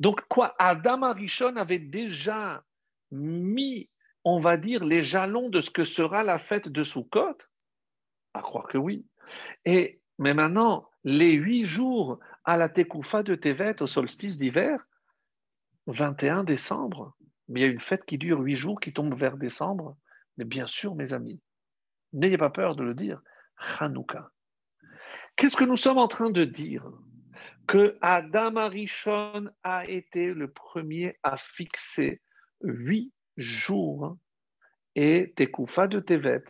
Donc, quoi Adam Arishon avait déjà mis, on va dire, les jalons de ce que sera la fête de Sukkot À croire que oui. Et, mais maintenant, les huit jours à la Tekoufa de Tevet, au solstice d'hiver, 21 décembre, mais il y a une fête qui dure huit jours, qui tombe vers décembre. Mais bien sûr, mes amis, n'ayez pas peur de le dire, Hanouka. Qu'est-ce que nous sommes en train de dire? Que Adam Arishon a été le premier à fixer huit jours et Tekoufa de Tevet,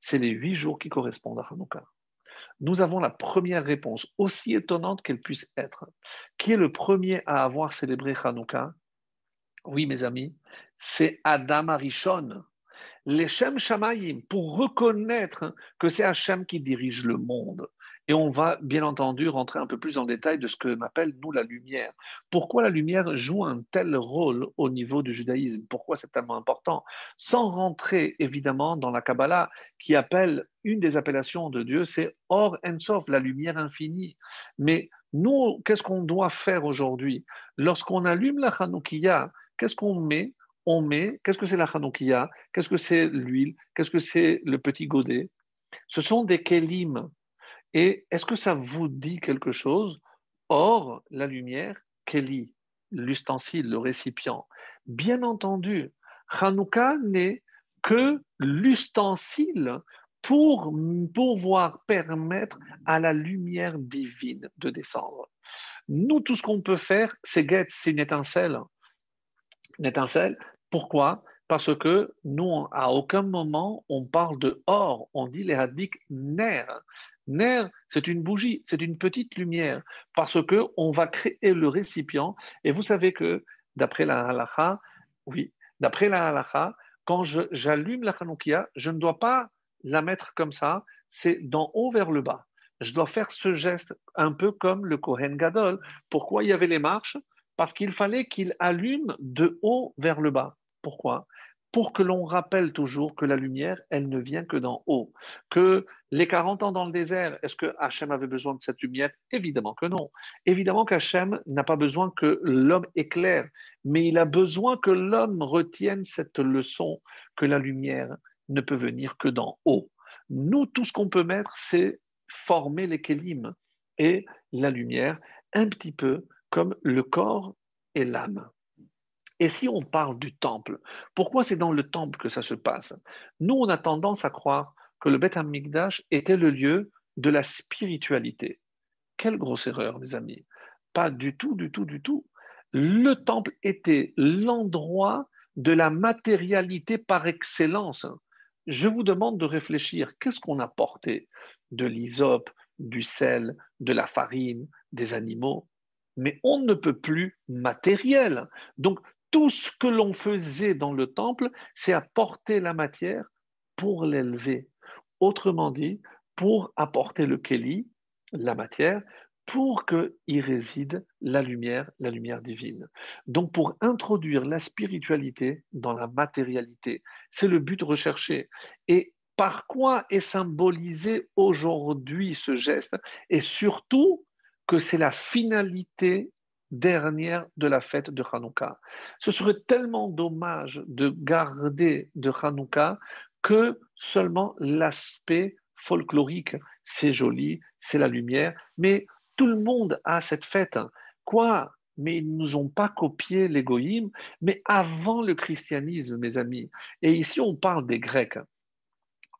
c'est les huit jours qui correspondent à Hanouka. Nous avons la première réponse, aussi étonnante qu'elle puisse être. Qui est le premier à avoir célébré Hanouka? Oui, mes amis, c'est Adam Arishon. Les Shem Shamayim, pour reconnaître que c'est Hachem qui dirige le monde. Et on va bien entendu rentrer un peu plus en détail de ce que m'appelle nous la lumière. Pourquoi la lumière joue un tel rôle au niveau du judaïsme? Pourquoi c'est tellement important? Sans rentrer évidemment dans la Kabbalah qui appelle une des appellations de Dieu, c'est Or Ensof, la lumière infinie. Mais nous, qu'est-ce qu'on doit faire aujourd'hui? Lorsqu'on allume la Hanoukia, qu'est-ce qu'on met? On met, qu'est-ce que c'est la Hanoukia? Qu'est-ce que c'est l'huile? Qu'est-ce que c'est le petit godet? Ce sont des kelim, et est-ce que ça vous dit quelque chose Or, la lumière, Kelly, l'ustensile, le récipient? Bien entendu, Hanouka n'est que l'ustensile pour pouvoir permettre à la lumière divine de descendre. Nous, tout ce qu'on peut faire, c'est guette, c'est une étincelle. Une étincelle, pourquoi? Parce que nous, à aucun moment, on parle de or, on dit les hadiks ner. Ner, c'est une bougie, c'est une petite lumière, parce que on va créer le récipient. Et vous savez que, d'après la halakha, oui, d'après la halakha, quand j'allume la Hanoukia, je ne dois pas la mettre comme ça, c'est d'en haut vers le bas. Je dois faire ce geste un peu comme le Kohen Gadol. Pourquoi il y avait les marches? Parce qu'il fallait qu'il allume de haut vers le bas. Pourquoi? Pour que l'on rappelle toujours que la lumière, elle ne vient que d'en haut. Que les 40 ans dans le désert, est-ce que Hachem avait besoin de cette lumière? Évidemment que non. Évidemment qu'Hachem n'a pas besoin que l'homme éclaire, mais il a besoin que l'homme retienne cette leçon que la lumière ne peut venir que d'en haut. Nous, tout ce qu'on peut mettre, c'est former les kélim et la lumière, un petit peu comme le corps et l'âme. Et si on parle du temple, pourquoi c'est dans le temple que ça se passe? Nous, on a tendance à croire que le Beth Amikdash était le lieu de la spiritualité. Quelle grosse erreur, mes amis. Pas du tout, du tout, du tout. Le temple était l'endroit de la matérialité par excellence. Je vous demande de réfléchir, qu'est-ce qu'on a porté? De l'hysope, du sel, de la farine, des animaux mais on ne peut plus matériel. Donc tout ce que l'on faisait dans le temple, c'est apporter la matière pour l'élever. Autrement dit, pour apporter le Kéli, la matière, pour qu'il réside la lumière, la lumière divine. Donc pour introduire la spiritualité dans la matérialité, c'est le but recherché. Et par quoi est symbolisé aujourd'hui ce geste? Et surtout que c'est la finalité dernière de la fête de Hanouka. Ce serait tellement dommage de garder de Hanouka que seulement l'aspect folklorique. C'est joli, c'est la lumière, mais tout le monde a cette fête. Quoi? Mais ils ne nous ont pas copié l'égoïsme, mais avant le christianisme, mes amis. Et ici, on parle des Grecs.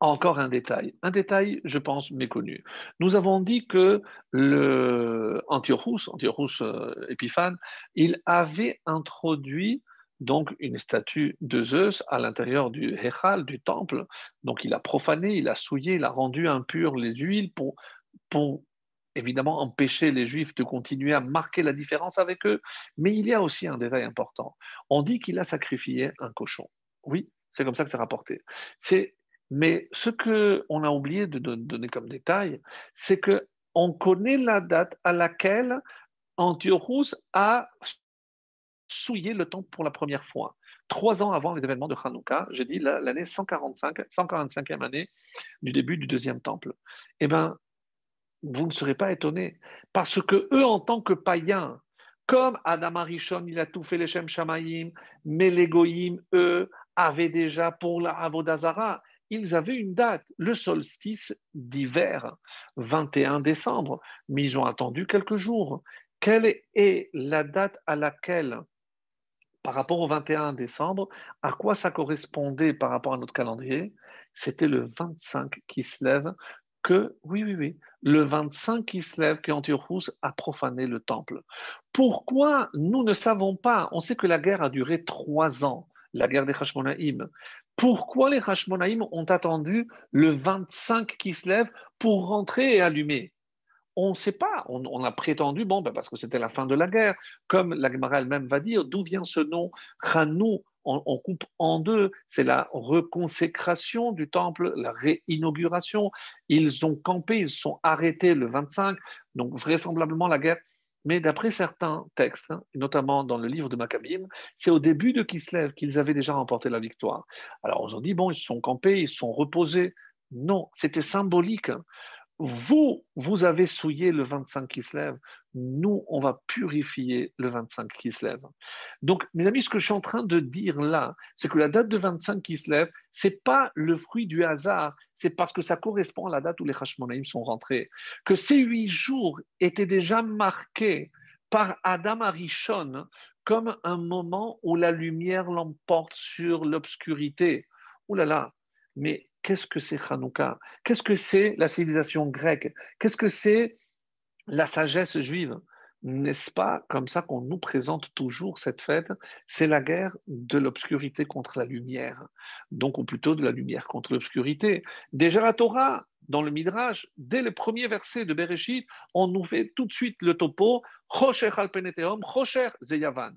Encore un détail, un détail, je pense, méconnu. Nous avons dit que le Antiochus, Antiochus euh, Épiphane, il avait introduit donc une statue de Zeus à l'intérieur du Héchal, du temple. Donc il a profané, il a souillé, il a rendu impur les huiles pour, pour évidemment empêcher les Juifs de continuer à marquer la différence avec eux. Mais il y a aussi un détail important. On dit qu'il a sacrifié un cochon. Oui, c'est comme ça que c'est rapporté. C'est mais ce qu'on a oublié de donner comme détail, c'est que on connaît la date à laquelle Antiochus a souillé le temple pour la première fois. Trois ans avant les événements de Hanouka, j'ai dit l'année 145, 145e année du début du deuxième temple. Eh bien, vous ne serez pas étonnés, parce que eux, en tant que païens, comme Adam Arishon, il a tout fait les Shem Shamayim, mais les Goïm, eux, avaient déjà pour la Avodazara, ils avaient une date, le solstice d'hiver, 21 décembre, mais ils ont attendu quelques jours. Quelle est la date à laquelle, par rapport au 21 décembre, à quoi ça correspondait par rapport à notre calendrier? C'était le 25 qui se lève que, oui, oui, oui, le 25 qui se lève qu'Antiochus a profané le temple. Pourquoi nous ne savons pas? On sait que la guerre a duré trois ans la guerre des Hashmonaïm. Pourquoi les Hashmonaïm ont attendu le 25 qui se lève pour rentrer et allumer? On ne sait pas. On, a prétendu, bon, ben parce que c'était la fin de la guerre. Comme la elle-même va dire, d'où vient ce nom Hanou? On, coupe en deux. C'est la reconsécration du temple, la réinauguration. Ils ont campé, ils sont arrêtés le 25. Donc, vraisemblablement, la guerre mais d'après certains textes, hein, notamment dans le livre de Maccabim, c'est au début de Kislev qu'ils avaient déjà remporté la victoire. Alors on dit, bon, ils se sont campés, ils se sont reposés. Non, c'était symbolique. Vous, vous avez souillé le 25 qui se lève. Nous, on va purifier le 25 qui se lève. Donc, mes amis, ce que je suis en train de dire là, c'est que la date de 25 qui se lève, c'est pas le fruit du hasard, c'est parce que ça correspond à la date où les Hashmonaïm sont rentrés. Que ces huit jours étaient déjà marqués par Adam Arishon comme un moment où la lumière l'emporte sur l'obscurité. Ouh là là, mais qu'est-ce que c'est Hanouka? Qu'est-ce que c'est la civilisation grecque? Qu'est-ce que c'est la sagesse juive? N'est-ce pas comme ça qu'on nous présente toujours cette fête? C'est la guerre de l'obscurité contre la lumière, donc ou plutôt de la lumière contre l'obscurité. Déjà la Torah, dans le Midrash, dès le premier verset de Bereshit, on nous fait tout de suite le topo Rocher alpeneteum, Rocher zeyavan.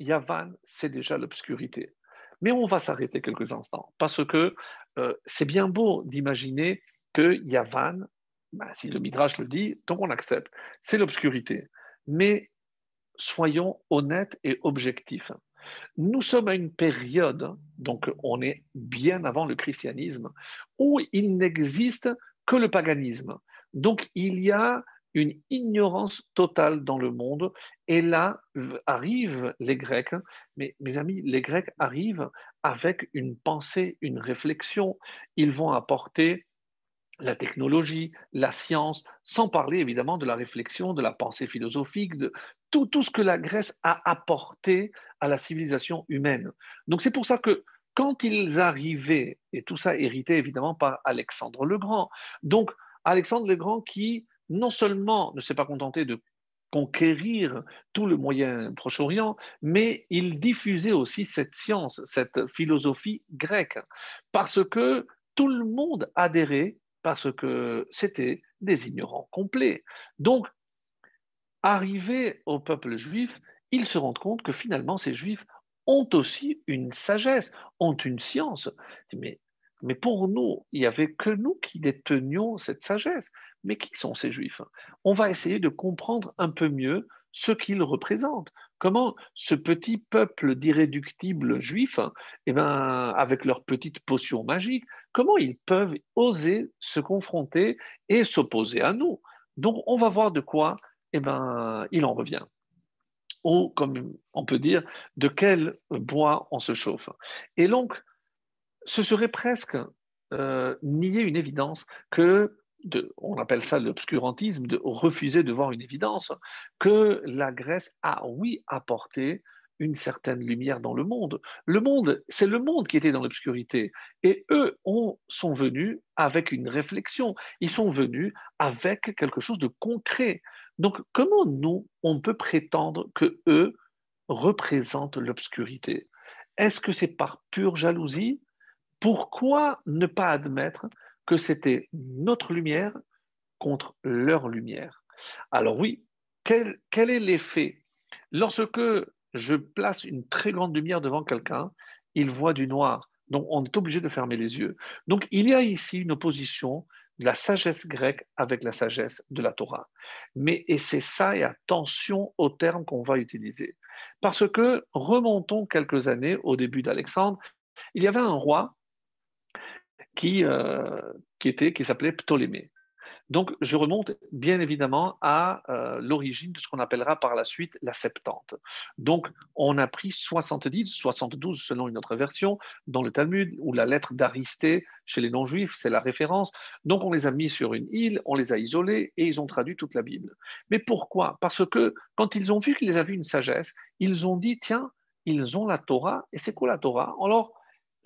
Yavan, c'est déjà l'obscurité. Mais on va s'arrêter quelques instants, parce que euh, c'est bien beau d'imaginer que Yavan, bah, si le Midrash le dit, donc on accepte. C'est l'obscurité. Mais soyons honnêtes et objectifs. Nous sommes à une période, donc on est bien avant le christianisme, où il n'existe que le paganisme. Donc il y a une ignorance totale dans le monde. Et là arrivent les Grecs. Mais mes amis, les Grecs arrivent avec une pensée, une réflexion. Ils vont apporter la technologie, la science, sans parler évidemment de la réflexion, de la pensée philosophique, de tout, ce que la Grèce a apporté à la civilisation humaine. Donc c'est pour ça que quand ils arrivaient, et tout ça hérité évidemment par Alexandre le Grand, donc Alexandre le Grand qui non seulement ne s'est pas contenté de conquérir tout le moyen Proche-Orient, mais il diffusait aussi cette science, cette philosophie grecque, parce que tout le monde adhérait parce que c'était des ignorants complets. Donc, arrivés au peuple juif, ils se rendent compte que finalement, ces juifs ont aussi une sagesse, ont une science. Mais, mais pour nous, il n'y avait que nous qui détenions cette sagesse. Mais qui sont ces juifs On va essayer de comprendre un peu mieux ce qu'ils représentent. Comment ce petit peuple d'irréductibles juifs, eh ben, avec leur petite potion magique, comment ils peuvent oser se confronter et s'opposer à nous? Donc, on va voir de quoi eh ben, il en revient. Ou, comme on peut dire, de quel bois on se chauffe. Et donc, ce serait presque euh, nier une évidence que on appelle ça l'obscurantisme, de refuser de voir une évidence, que la Grèce a, oui, apporté une certaine lumière dans le monde. Le monde, c'est le monde qui était dans l'obscurité. Et eux ont, sont venus avec une réflexion. Ils sont venus avec quelque chose de concret. Donc, comment nous, on peut prétendre que eux représentent l'obscurité? Est-ce que c'est par pure jalousie? Pourquoi ne pas admettre que c'était notre lumière contre leur lumière? Alors oui, quel, est l'effet? Lorsque je place une très grande lumière devant quelqu'un, il voit du noir. Donc on est obligé de fermer les yeux. Donc il y a ici une opposition de la sagesse grecque avec la sagesse de la Torah. Mais, et c'est ça, et attention aux termes qu'on va utiliser. Parce que, remontons quelques années au début d'Alexandre, il y avait un roi qui, euh, qui, était, qui s'appelait Ptolémée. Donc, je remonte bien évidemment à euh, l'origine de ce qu'on appellera par la suite la Septante. Donc, on a pris 70, 72 selon une autre version dans le Talmud, où la lettre d'Aristée chez les non-juifs, c'est la référence. Donc, on les a mis sur une île, on les a isolés et ils ont traduit toute la Bible. Mais pourquoi? Parce que quand ils ont vu qu'ils avaient une sagesse, ils ont dit tiens, ils ont la Torah. Et c'est quoi la Torah? Alors,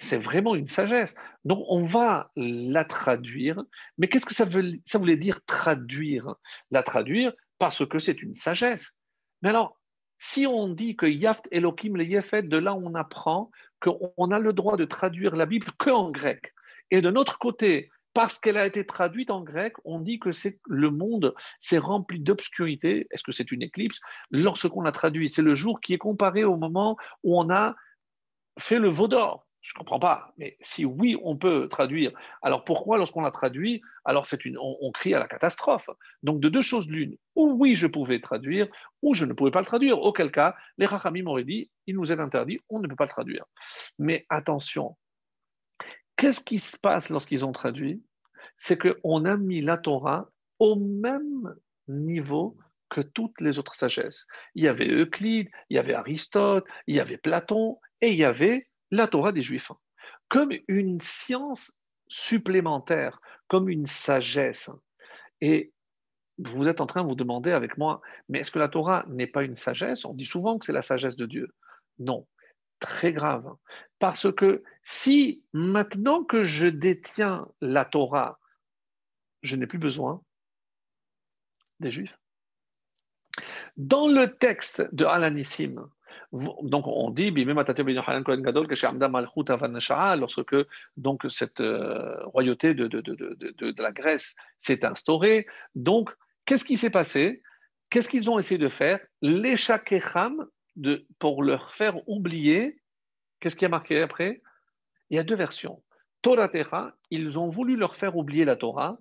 c'est vraiment une sagesse. Donc on va la traduire, mais qu'est-ce que ça, voulait dire traduire? La traduire parce que c'est une sagesse. Mais alors, si on dit que Yaft Elohim le Yefet, de là on apprend qu'on a le droit de traduire la Bible qu'en grec. Et de notre côté, parce qu'elle a été traduite en grec, on dit que le monde s'est rempli d'obscurité. Est-ce que c'est une éclipse? Lorsqu'on a traduit, c'est le jour qui est comparé au moment où on a fait le veau d'or. Je ne comprends pas. Mais si oui, on peut traduire, alors pourquoi lorsqu'on la traduit, alors c'est une, on, crie à la catastrophe Donc de deux choses l'une, ou oui, je pouvais traduire, ou je ne pouvais pas le traduire. Auquel cas, les Rachamim m'auraient dit, il nous est interdit, on ne peut pas le traduire. Mais attention, qu'est-ce qui se passe lorsqu'ils ont traduit? C'est qu'on a mis la Torah au même niveau que toutes les autres sagesses. Il y avait Euclide, il y avait Aristote, il y avait Platon, et il y avait la Torah des Juifs, comme une science supplémentaire, comme une sagesse. Et vous êtes en train de vous demander avec moi, mais est-ce que la Torah n'est pas une sagesse? On dit souvent que c'est la sagesse de Dieu. Non. très grave. Parce que si maintenant que je détiens la Torah, je n'ai plus besoin des Juifs. Dans le texte de Alanissim, donc on dit lorsque donc cette euh, royauté de, de, de, de, la Grèce s'est instaurée. Donc, qu'est-ce qui s'est passé? Qu'est-ce qu'ils ont essayé de faire? Les de pour leur faire oublier. Qu'est-ce qui a marqué après? Il y a deux versions. Torah ils ont voulu leur faire oublier la Torah,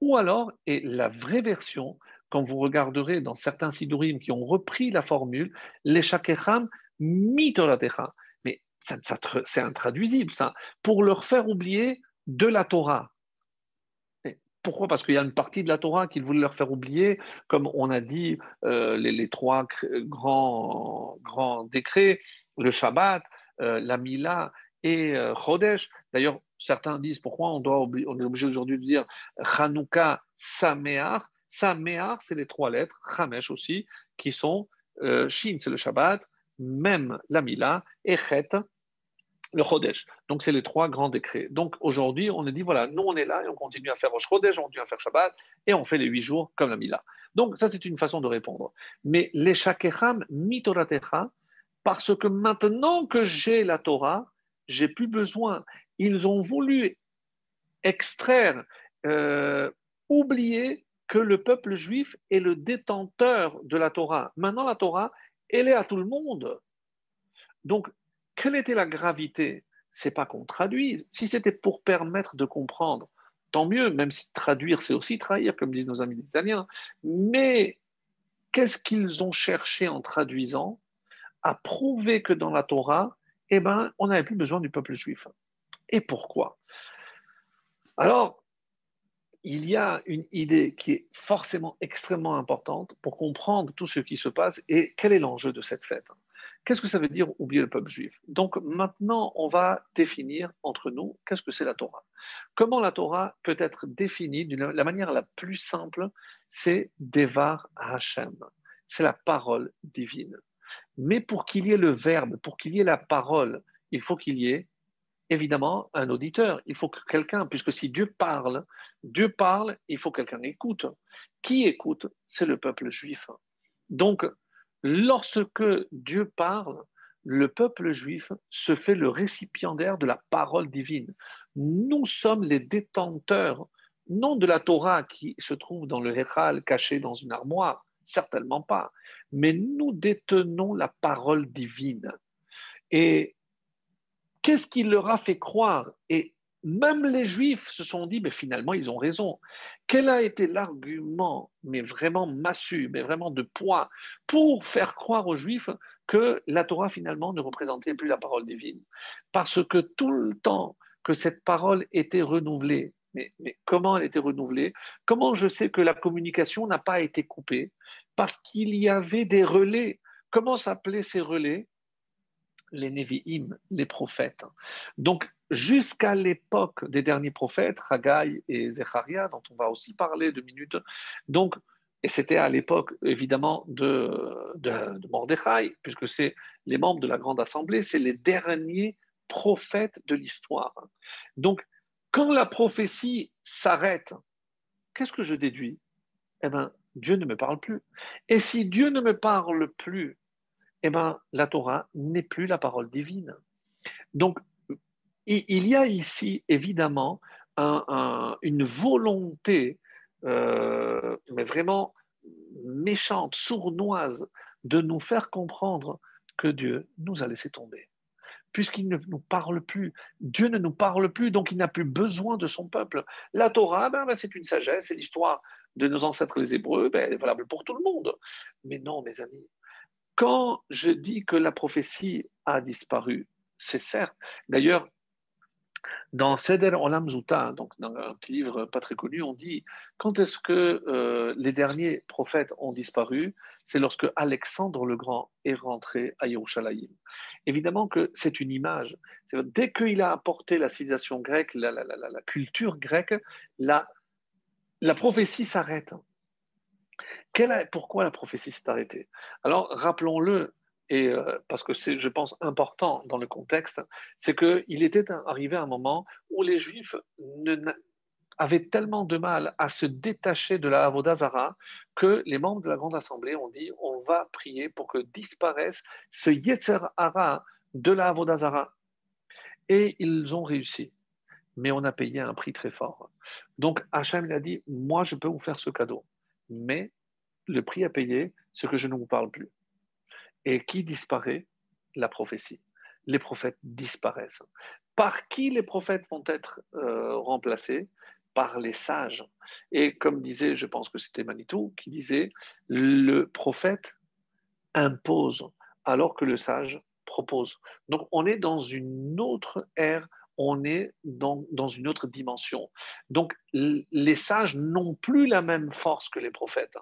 ou alors, et la vraie version, quand vous regarderez dans certains sidurim qui ont repris la formule, les shakecham mitoratecha. Mais c'est intraduisible, ça. Pour leur faire oublier de la Torah. pourquoi? Parce qu'il y a une partie de la Torah qu'ils voulaient leur faire oublier, comme on a dit euh, les, trois grands, grands décrets, le Shabbat, euh, la Mila et euh, Chodesh. D'ailleurs, certains disent pourquoi on, doit, on est obligé aujourd'hui de dire Chanukah Sameach Sameach, c'est les trois lettres, Chamesh aussi, qui sont euh, Shin, c'est le Shabbat, même la Mila, et Chet, le Chodesh. Donc, c'est les trois grands décrets. Donc, aujourd'hui, on a dit voilà, nous, on est là et on continue à faire Rosh Chodesh, on continue à faire Shabbat, et on fait les huit jours comme la Mila. Donc, ça, c'est une façon de répondre. Mais les Shakecham, mitoratecha, parce que maintenant que j'ai la Torah, j'ai plus besoin. Ils ont voulu extraire, euh, oublier que le peuple juif est le détenteur de la Torah. Maintenant, la Torah, elle est à tout le monde. Donc, quelle était la gravité? C'est pas qu'on traduise. Si c'était pour permettre de comprendre, tant mieux, même si traduire, c'est aussi trahir, comme disent nos amis italiens. Mais qu'est-ce qu'ils ont cherché en traduisant À prouver que dans la Torah, eh ben, on n'avait plus besoin du peuple juif? Et pourquoi? Alors, il y a une idée qui est forcément extrêmement importante pour comprendre tout ce qui se passe et quel est l'enjeu de cette fête. Qu'est-ce que ça veut dire oublier le peuple juif? Donc maintenant, on va définir entre nous qu'est-ce que c'est la Torah. Comment la Torah peut être définie de la manière la plus simple C'est Devar Hashem. C'est la parole divine. Mais pour qu'il y ait le verbe, pour qu'il y ait la parole, il faut qu'il y ait évidemment un auditeur. Il faut que quelqu'un, puisque si Dieu parle, Dieu parle, il faut que quelqu'un écoute. Qui écoute? C'est le peuple juif. Donc, lorsque Dieu parle, le peuple juif se fait le récipiendaire de la parole divine. Nous sommes les détenteurs, non de la Torah qui se trouve dans le Héral caché dans une armoire, certainement pas, mais nous détenons la parole divine. Et Qu'est-ce qui leur a fait croire? Et même les Juifs se sont dit, mais finalement, ils ont raison. Quel a été l'argument, mais vraiment massu, mais vraiment de poids, pour faire croire aux Juifs que la Torah, finalement, ne représentait plus la parole divine? Parce que tout le temps que cette parole était renouvelée, mais, mais, comment elle était renouvelée? Comment je sais que la communication n'a pas été coupée? Parce qu'il y avait des relais. Comment s'appelaient ces relais? Les Nevi'im, les prophètes. Donc, jusqu'à l'époque des derniers prophètes, Haggai et Zecharia, dont on va aussi parler de minutes, donc, et c'était à l'époque, évidemment, de, de, Mordechai, puisque c'est les membres de la Grande Assemblée, c'est les derniers prophètes de l'histoire. Donc, quand la prophétie s'arrête, qu'est-ce que je déduis? Eh bien, Dieu ne me parle plus. Et si Dieu ne me parle plus, eh ben, la Torah n'est plus la parole divine. Donc, il y a ici évidemment une volonté, euh, mais vraiment méchante, sournoise, de nous faire comprendre que Dieu nous a laissé tomber. Puisqu'il ne nous parle plus, Dieu ne nous parle plus, donc il n'a plus besoin de son peuple. La Torah, ben, ben, c'est une sagesse, c'est l'histoire de nos ancêtres les Hébreux, ben, elle est valable pour tout le monde. Mais non, mes amis, quand je dis que la prophétie a disparu, c'est certes. D'ailleurs, dans Seder Olam Zuta, donc dans un livre pas très connu, on dit quand est-ce que euh, les derniers prophètes ont disparu? C'est lorsque Alexandre le Grand est rentré à Yerushalayim. Évidemment que c'est une image. Dès qu'il a apporté la civilisation grecque, la, la culture grecque, la, la prophétie s'arrête pourquoi la prophétie s'est arrêtée? Alors, rappelons-le, euh, parce que c'est, je pense, important dans le contexte, c'est qu'il était arrivé un moment où les Juifs avaient tellement de mal à se détacher de la Avodazara que les membres de la Grande Assemblée ont dit on va prier pour que disparaisse ce Yetzer Hara de la Avodazara. Et ils ont réussi. Mais on a payé un prix très fort. Donc Hachem a dit moi je peux vous faire ce cadeau. Mais le prix à payer, c'est que je ne vous parle plus. Et qui disparaît? La prophétie. Les prophètes disparaissent. Par qui les prophètes vont être euh, remplacés? Par les sages. Et comme disait, je pense que c'était Manitou, qui disait, le prophète impose alors que le sage propose. Donc on est dans une autre ère on est dans, dans, une autre dimension. Donc, les sages n'ont plus la même force que les prophètes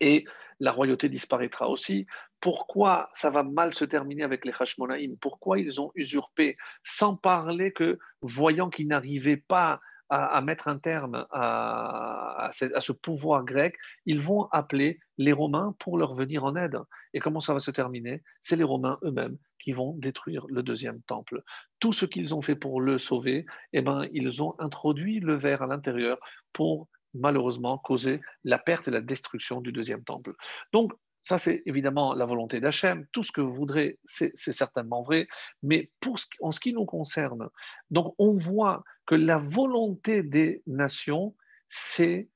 et la royauté disparaîtra aussi. Pourquoi ça va mal se terminer avec les Hashmonaïm? Pourquoi ils ont usurpé Sans parler que, voyant qu'ils n'arrivaient pas à, mettre un terme à, ce, pouvoir grec, ils vont appeler les Romains pour leur venir en aide. Et comment ça va se terminer? C'est les Romains eux-mêmes qui vont détruire le deuxième temple. Tout ce qu'ils ont fait pour le sauver, eh ben, ils ont introduit le verre à l'intérieur pour malheureusement causé la perte et la destruction du deuxième temple. Donc, ça, c'est évidemment la volonté d'Hachem. Tout ce que vous voudrez, c'est certainement vrai. Mais en ce qui nous concerne, donc on voit que la volonté des nations, c'est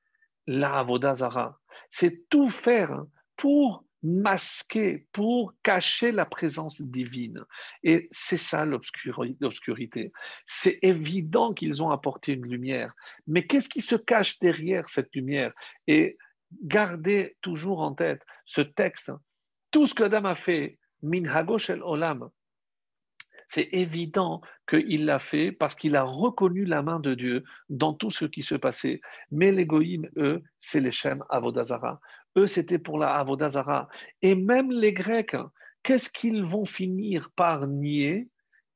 la Avodazara. C'est tout faire pour masquer, pour cacher la présence divine. Et c'est ça l'obscurité. C'est évident qu'ils ont apporté une lumière, mais qu'est-ce qui se cache derrière cette lumière? Et gardez toujours en tête ce texte. Tout ce que Adam a fait, min el olam, c'est évident qu'il l'a fait parce qu'il a reconnu la main de Dieu dans tout ce qui se passait. Mais les goïms, eux, c'est les Shem Avodazara. Eux, c'était pour la Avodazara. Et même les Grecs, qu'est-ce qu'ils vont finir par nier?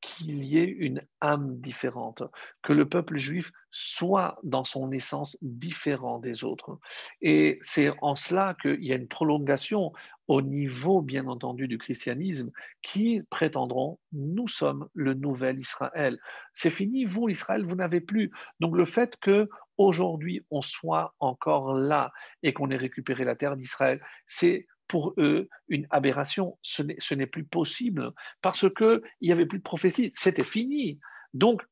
Qu'il y ait une âme différente, que le peuple juif soit dans son essence différent des autres. Et c'est en cela qu'il y a une prolongation au niveau, bien entendu, du christianisme, qui prétendront, nous sommes le nouvel Israël. C'est fini, vous, Israël, vous n'avez plus. Donc le fait que aujourd'hui on soit encore là et qu'on ait récupéré la terre d'Israël, c'est pour eux une aberration. Ce n'est plus possible parce qu'il n'y avait plus de prophétie. C'était fini. Donc,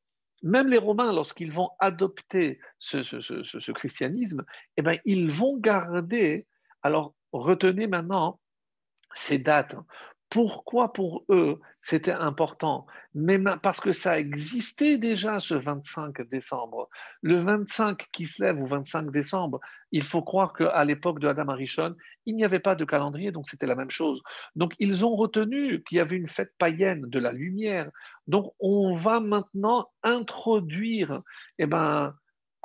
même les Romains, lorsqu'ils vont adopter ce, christianisme, eh ben, ils vont garder. Alors, retenez maintenant ces dates. Pourquoi pour eux c'était important Mais parce que ça existait déjà ce 25 décembre. Le 25 qui se lève au 25 décembre, il faut croire qu'à l'époque de Adam Arishon, il n'y avait pas de calendrier, donc c'était la même chose. Donc ils ont retenu qu'il y avait une fête païenne de la lumière. Donc on va maintenant introduire, eh ben,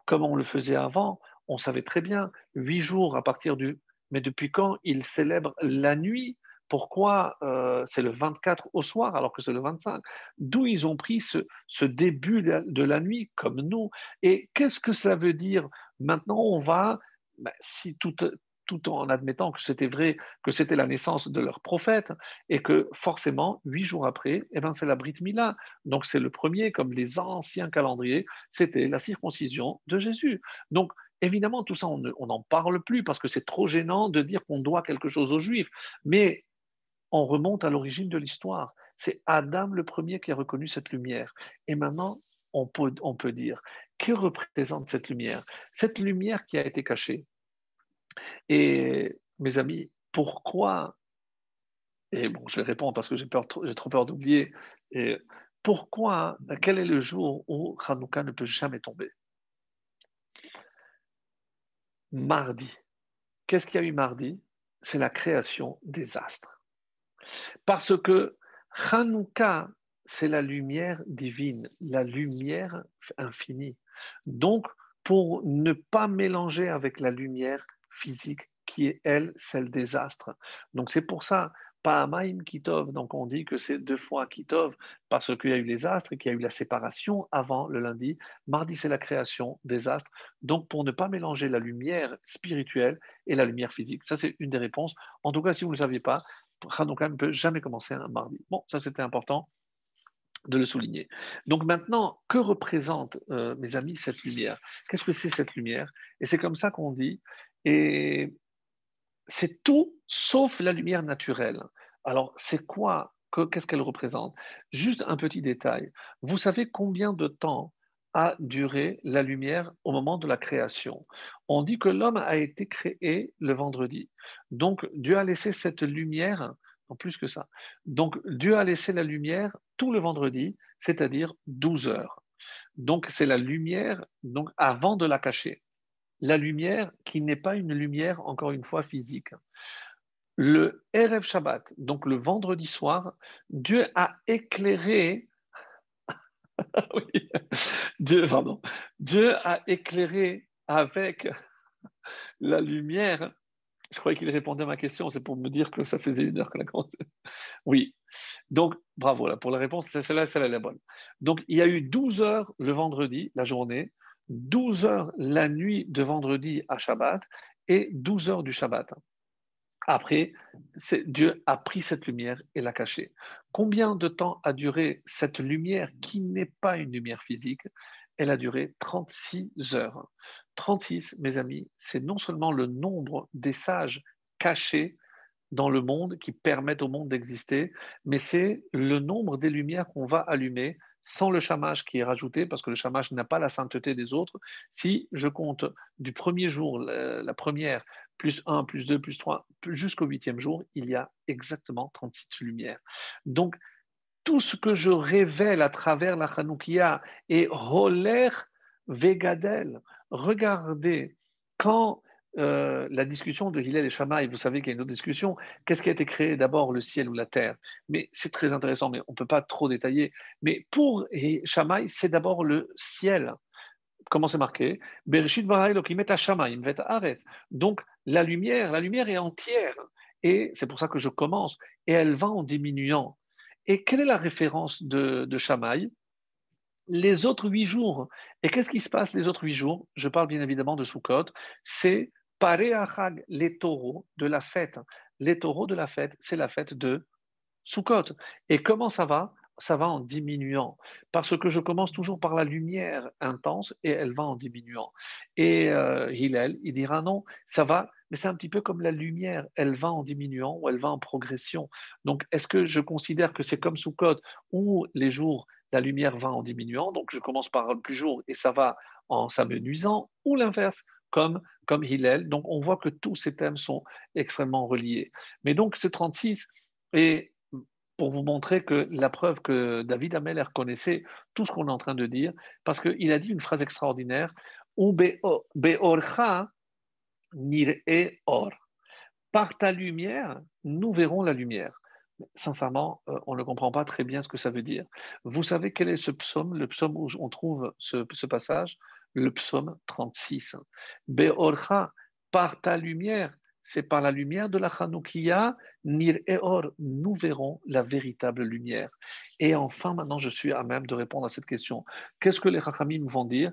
comme on le faisait avant, on savait très bien, huit jours à partir du... Mais depuis quand ils célèbrent la nuit pourquoi euh, c'est le 24 au soir alors que c'est le 25 D'où ils ont pris ce, début de la nuit comme nous? Et qu'est-ce que cela veut dire? Maintenant, on va, ben, si tout, tout en admettant que c'était vrai, que c'était la naissance de leur prophète, et que forcément, huit jours après, eh ben, c'est la Brit Mila. Donc c'est le premier, comme les anciens calendriers, c'était la circoncision de Jésus. Donc évidemment, tout ça, on n'en parle plus parce que c'est trop gênant de dire qu'on doit quelque chose aux Juifs. Mais on remonte à l'origine de l'histoire. C'est Adam le premier qui a reconnu cette lumière. Et maintenant, on peut, dire, que représente cette lumière? Cette lumière qui a été cachée. Et mes amis, pourquoi Et bon, je vais répondre parce que j'ai, trop peur d'oublier. Pourquoi Quel est le jour où Hanouka ne peut jamais tomber? Mardi. Qu'est-ce qu'il y a eu mardi? C'est la création des astres. Parce que Hanouka, c'est la lumière divine, la lumière infinie. Donc, pour ne pas mélanger avec la lumière physique qui est, elle, celle des astres. Donc, c'est pour ça, Pa'amaim Kitov, donc on dit que c'est deux fois Kitov, parce qu'il y a eu les astres et qu'il y a eu la séparation avant le lundi. Mardi, c'est la création des astres. Donc, pour ne pas mélanger la lumière spirituelle et la lumière physique. Ça, c'est une des réponses. En tout cas, si vous ne le saviez pas, Hanouka ne peut jamais commencer un mardi. Bon, ça c'était important de le souligner. Donc maintenant, que représente, euh, mes amis, cette lumière? Qu'est-ce que c'est cette lumière? Et c'est comme ça qu'on dit, et c'est tout sauf la lumière naturelle. Alors, c'est quoi? Qu'est-ce qu'elle représente? Juste un petit détail. Vous savez combien de temps a duré la lumière au moment de la création On dit que l'homme a été créé le vendredi. Donc, Dieu a laissé cette lumière en plus que ça. Donc, Dieu a laissé la lumière tout le vendredi, c'est-à-dire 12 heures. Donc, c'est la lumière donc, avant de la cacher. La lumière qui n'est pas une lumière, encore une fois, physique. Le Erev Shabbat, donc le vendredi soir, Dieu a éclairé. [laughs] Dieu, pardon. Dieu a éclairé avec la lumière je croyais qu'il répondait à ma question, c'est pour me dire que ça faisait une heure que la commencé. [laughs] Oui. Donc, bravo là, pour la réponse, celle-là, celle-là est la bonne. Donc, il y a eu 12 heures le vendredi, la journée, 12 heures la nuit de vendredi à Shabbat et 12 heures du Shabbat. Après, Dieu a pris cette lumière et l'a cachée. Combien de temps a duré cette lumière qui n'est pas une lumière physique? Elle a duré 36 heures. 36, mes amis, c'est non seulement le nombre des sages cachés dans le monde qui permettent au monde d'exister, mais c'est le nombre des lumières qu'on va allumer sans le chamage qui est rajouté, parce que le chamage n'a pas la sainteté des autres. Si je compte du premier jour, la première, plus 1, plus 2, plus 3, jusqu'au huitième jour, il y a exactement 36 lumières. Donc, tout ce que je révèle à travers la Hanoukia est Holer Vegadel, regardez quand euh, la discussion de Hillel et Shammai, vous savez qu'il y a une autre discussion, qu'est-ce qui a été créé d'abord, le ciel ou la terre? Mais c'est très intéressant, mais on ne peut pas trop détailler. Mais pour Shammai, c'est d'abord le ciel. Comment c'est marqué? Donc la lumière, la lumière est entière. Et c'est pour ça que je commence. Et elle va en diminuant. Et quelle est la référence de, de les autres huit jours. Et qu'est-ce qui se passe les autres huit jours? Je parle bien évidemment de Sukkot. C'est Pareachag, les taureaux de la fête. Les taureaux de la fête, c'est la fête de Sukkot. Et comment ça va? Ça va en diminuant, parce que je commence toujours par la lumière intense et elle va en diminuant. Et euh, Hillel, il dira non, ça va, mais c'est un petit peu comme la lumière, elle va en diminuant ou elle va en progression. Donc, est-ce que je considère que c'est comme Sukkot, où les jours la lumière va en diminuant, donc je commence par le plus jour et ça va en s'amenuisant, ou l'inverse, comme, comme Hillel. Donc on voit que tous ces thèmes sont extrêmement reliés. Mais donc ce 36 est pour vous montrer que la preuve que David Ameller connaissait tout ce qu'on est en train de dire, parce qu'il a dit une phrase extraordinaire, Beorcha nir'e or. Par ta lumière, nous verrons la lumière sincèrement, euh, on ne comprend pas très bien ce que ça veut dire. Vous savez quel est ce psaume, le psaume où on trouve ce, passage? Le psaume 36. Beorcha, par ta lumière, c'est par la lumière de la Chanoukia, Nir Eor, nous verrons la véritable lumière. Et enfin, maintenant, je suis à même de répondre à cette question. Qu'est-ce que les Chachamim vont dire?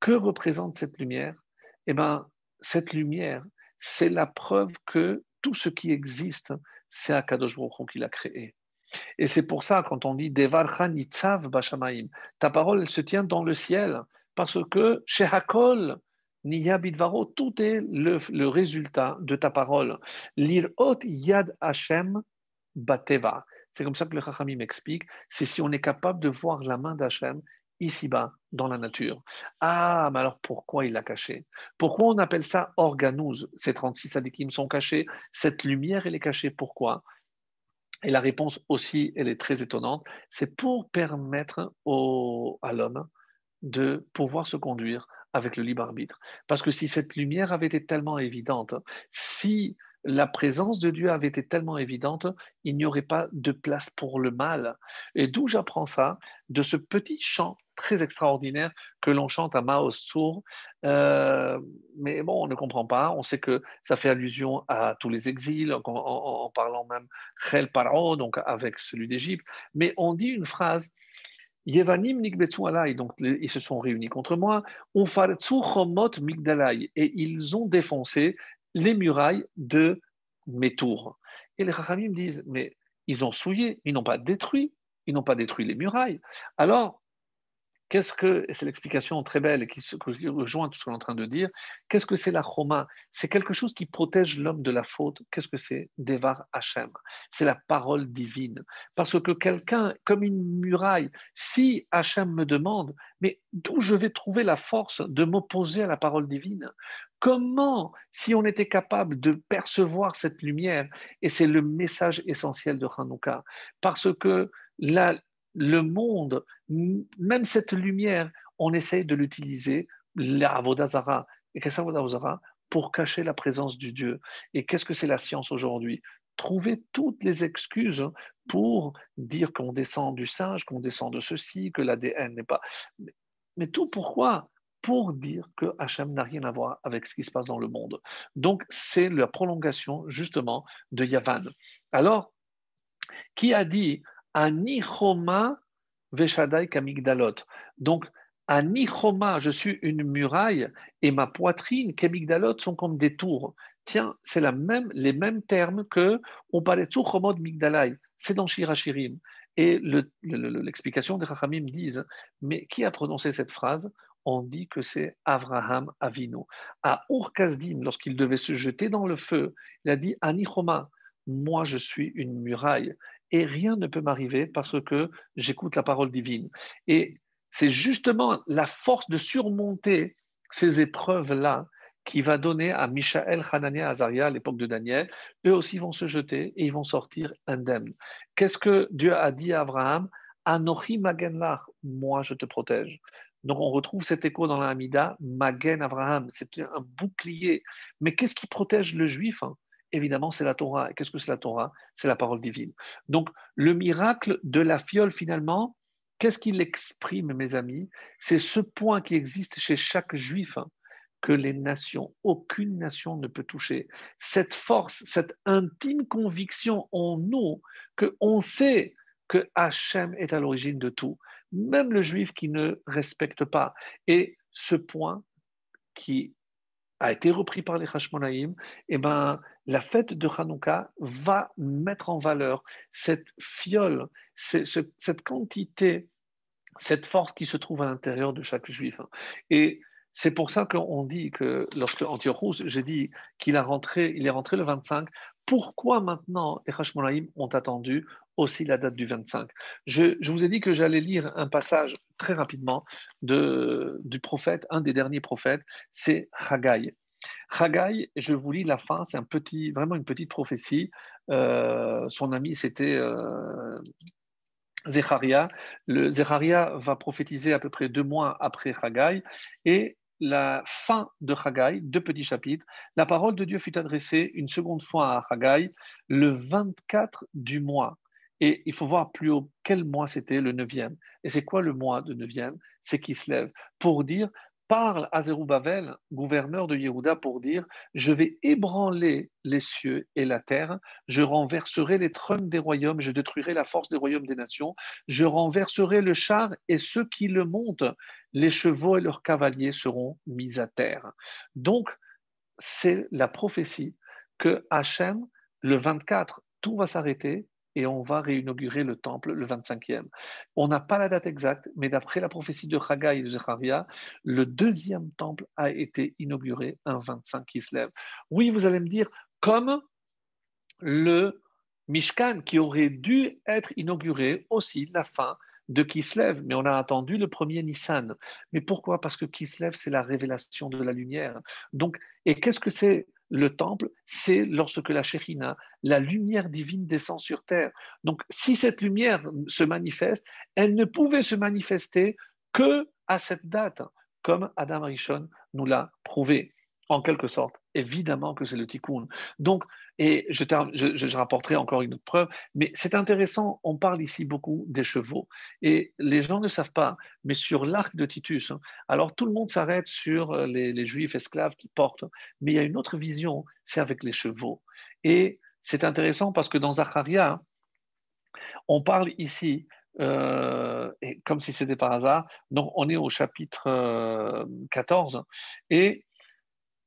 Que représente cette lumière? Eh bien, cette lumière, c'est la preuve que tout ce qui existe, c'est Akadosh Baruch qui l'a créé. Et c'est pour ça, quand on dit Devar Nitzav Bashamaim, ta parole, elle se tient dans le ciel, parce que chez Hakol, Niya Bidvaro, tout est le, résultat de ta parole. Lirot Yad Hashem Bateva. C'est comme ça que le Chachamim m'explique, c'est si on est capable de voir la main d'Hachem ici-bas, dans la nature. Ah, mais alors pourquoi il l'a caché? Pourquoi on appelle ça organose Ces 36 adikim sont cachés, cette lumière, elle est cachée. Pourquoi? Et la réponse aussi, elle est très étonnante. C'est pour permettre au, à l'homme de pouvoir se conduire avec le libre arbitre. Parce que si cette lumière avait été tellement évidente, si la présence de Dieu avait été tellement évidente, il n'y aurait pas de place pour le mal. Et d'où j'apprends ça? De ce petit chant très extraordinaire que l'on chante à Maos Tour. Euh, mais bon, on ne comprend pas. On sait que ça fait allusion à tous les exils, en, parlant même Chel Paro, donc avec celui d'Égypte. Mais on dit une phrase. Yevanim alay, donc ils se sont réunis contre moi, chomot migdalay, et ils ont défoncé les murailles de mes tours. Et les Rachamim disent, mais ils ont souillé, ils n'ont pas détruit, ils n'ont pas détruit les murailles. Alors, Qu'est-ce que, c'est l'explication très belle et qui, rejoint tout ce qu'on est en train de dire, qu'est-ce que c'est la choma? C'est quelque chose qui protège l'homme de la faute. Qu'est-ce que c'est? Devar Hashem. C'est la parole divine. Parce que quelqu'un, comme une muraille, si Hachem me demande, mais d'où je vais trouver la force de m'opposer à la parole divine? Comment, si on était capable de percevoir cette lumière, et c'est le message essentiel de Hanouka, parce que la, le monde, même cette lumière, on essaye de l'utiliser, l'Avodazara. Et qu'est-ce que Pour cacher la présence du Dieu. Et qu'est-ce que c'est la science aujourd'hui? Trouver toutes les excuses pour dire qu'on descend du singe, qu'on descend de ceci, que l'ADN n'est pas. Mais tout pourquoi? Pour dire que Hachem n'a rien à voir avec ce qui se passe dans le monde. Donc, c'est la prolongation justement de Yavan. Alors, qui a dit Anichoma Veshadai Kamigdalot. Donc, Anichoma, je suis une muraille et ma poitrine, Kamigdalot, sont comme des tours. Tiens, c'est même, les mêmes termes que on parlait de Migdalai. C'est dans Shirachirim. Et l'explication des Rachamim disent Mais qui a prononcé cette phrase? On dit que c'est Avraham Avino. À Urkazdim, lorsqu'il devait se jeter dans le feu, il a dit Anichoma, moi je suis une muraille et rien ne peut m'arriver parce que j'écoute la parole divine. Et c'est justement la force de surmonter ces épreuves-là qui va donner à Michael, Hanania, Azaria à l'époque de Daniel. Eux aussi vont se jeter et ils vont sortir indemnes. Qu'est-ce que Dieu a dit à Abraham? Anochi Magenlach, moi je te protège. Donc on retrouve cet écho dans l'Amida, Magen Abraham, c'est un bouclier. Mais qu'est-ce qui protège le juif hein? Évidemment, c'est la Torah. Qu'est-ce que c'est la Torah? C'est la parole divine. Donc, le miracle de la fiole, finalement, qu'est-ce qu'il exprime, mes amis? C'est ce point qui existe chez chaque juif hein, que les nations, aucune nation ne peut toucher. Cette force, cette intime conviction en nous qu'on sait que Hachem est à l'origine de tout, même le juif qui ne respecte pas. Et ce point qui a été repris par les Hashmonaïm, et eh ben, la fête de Hanouka va mettre en valeur cette fiole, cette quantité, cette force qui se trouve à l'intérieur de chaque juif. Et c'est pour ça qu'on dit que lorsque Antiochus, j'ai dit qu'il est rentré le 25. Pourquoi maintenant les Hashmonaïm ont attendu aussi la date du 25 je, je vous ai dit que j'allais lire un passage très rapidement de, du prophète, un des derniers prophètes, c'est Haggai. Haggai, je vous lis la fin, c'est un petit, vraiment une petite prophétie. Euh, son ami, c'était euh, Zecharia. Le Zecharia va prophétiser à peu près deux mois après Haggai. Et la fin de Haggai, deux petits chapitres, la parole de Dieu fut adressée une seconde fois à Haggai le 24 du mois. Et il faut voir plus haut quel mois c'était, le neuvième. Et c'est quoi le mois de neuvième? C'est qui se lève pour dire parle à Zerubbabel, gouverneur de Yehuda, pour dire Je vais ébranler les cieux et la terre, je renverserai les trônes des royaumes, je détruirai la force des royaumes des nations, je renverserai le char et ceux qui le montent, les chevaux et leurs cavaliers seront mis à terre. Donc, c'est la prophétie que Hachem, le 24, tout va s'arrêter et on va réinaugurer le temple le 25e. On n'a pas la date exacte, mais d'après la prophétie de Haggai et de Zecharia, le deuxième temple a été inauguré un 25 qui se lève. Oui, vous allez me dire, comme le Mishkan qui aurait dû être inauguré aussi la fin de Kislev, mais on a attendu le premier Nissan. Mais pourquoi? Parce que Kislev, c'est la révélation de la lumière. Donc, et qu'est-ce que c'est le temple, c'est lorsque la Shekhinah, la lumière divine descend sur terre. Donc, si cette lumière se manifeste, elle ne pouvait se manifester que à cette date, comme Adam Rishon nous l'a prouvé, en quelque sorte. Évidemment que c'est le tikkun. Donc, et je, je, rapporterai encore une autre preuve, mais c'est intéressant, on parle ici beaucoup des chevaux, et les gens ne savent pas, mais sur l'arc de Titus, hein, alors tout le monde s'arrête sur euh, les, juifs esclaves qui portent, mais il y a une autre vision, c'est avec les chevaux. Et c'est intéressant parce que dans Zacharia, on parle ici euh, comme si c'était par hasard. Donc, on est au chapitre 14 euh, et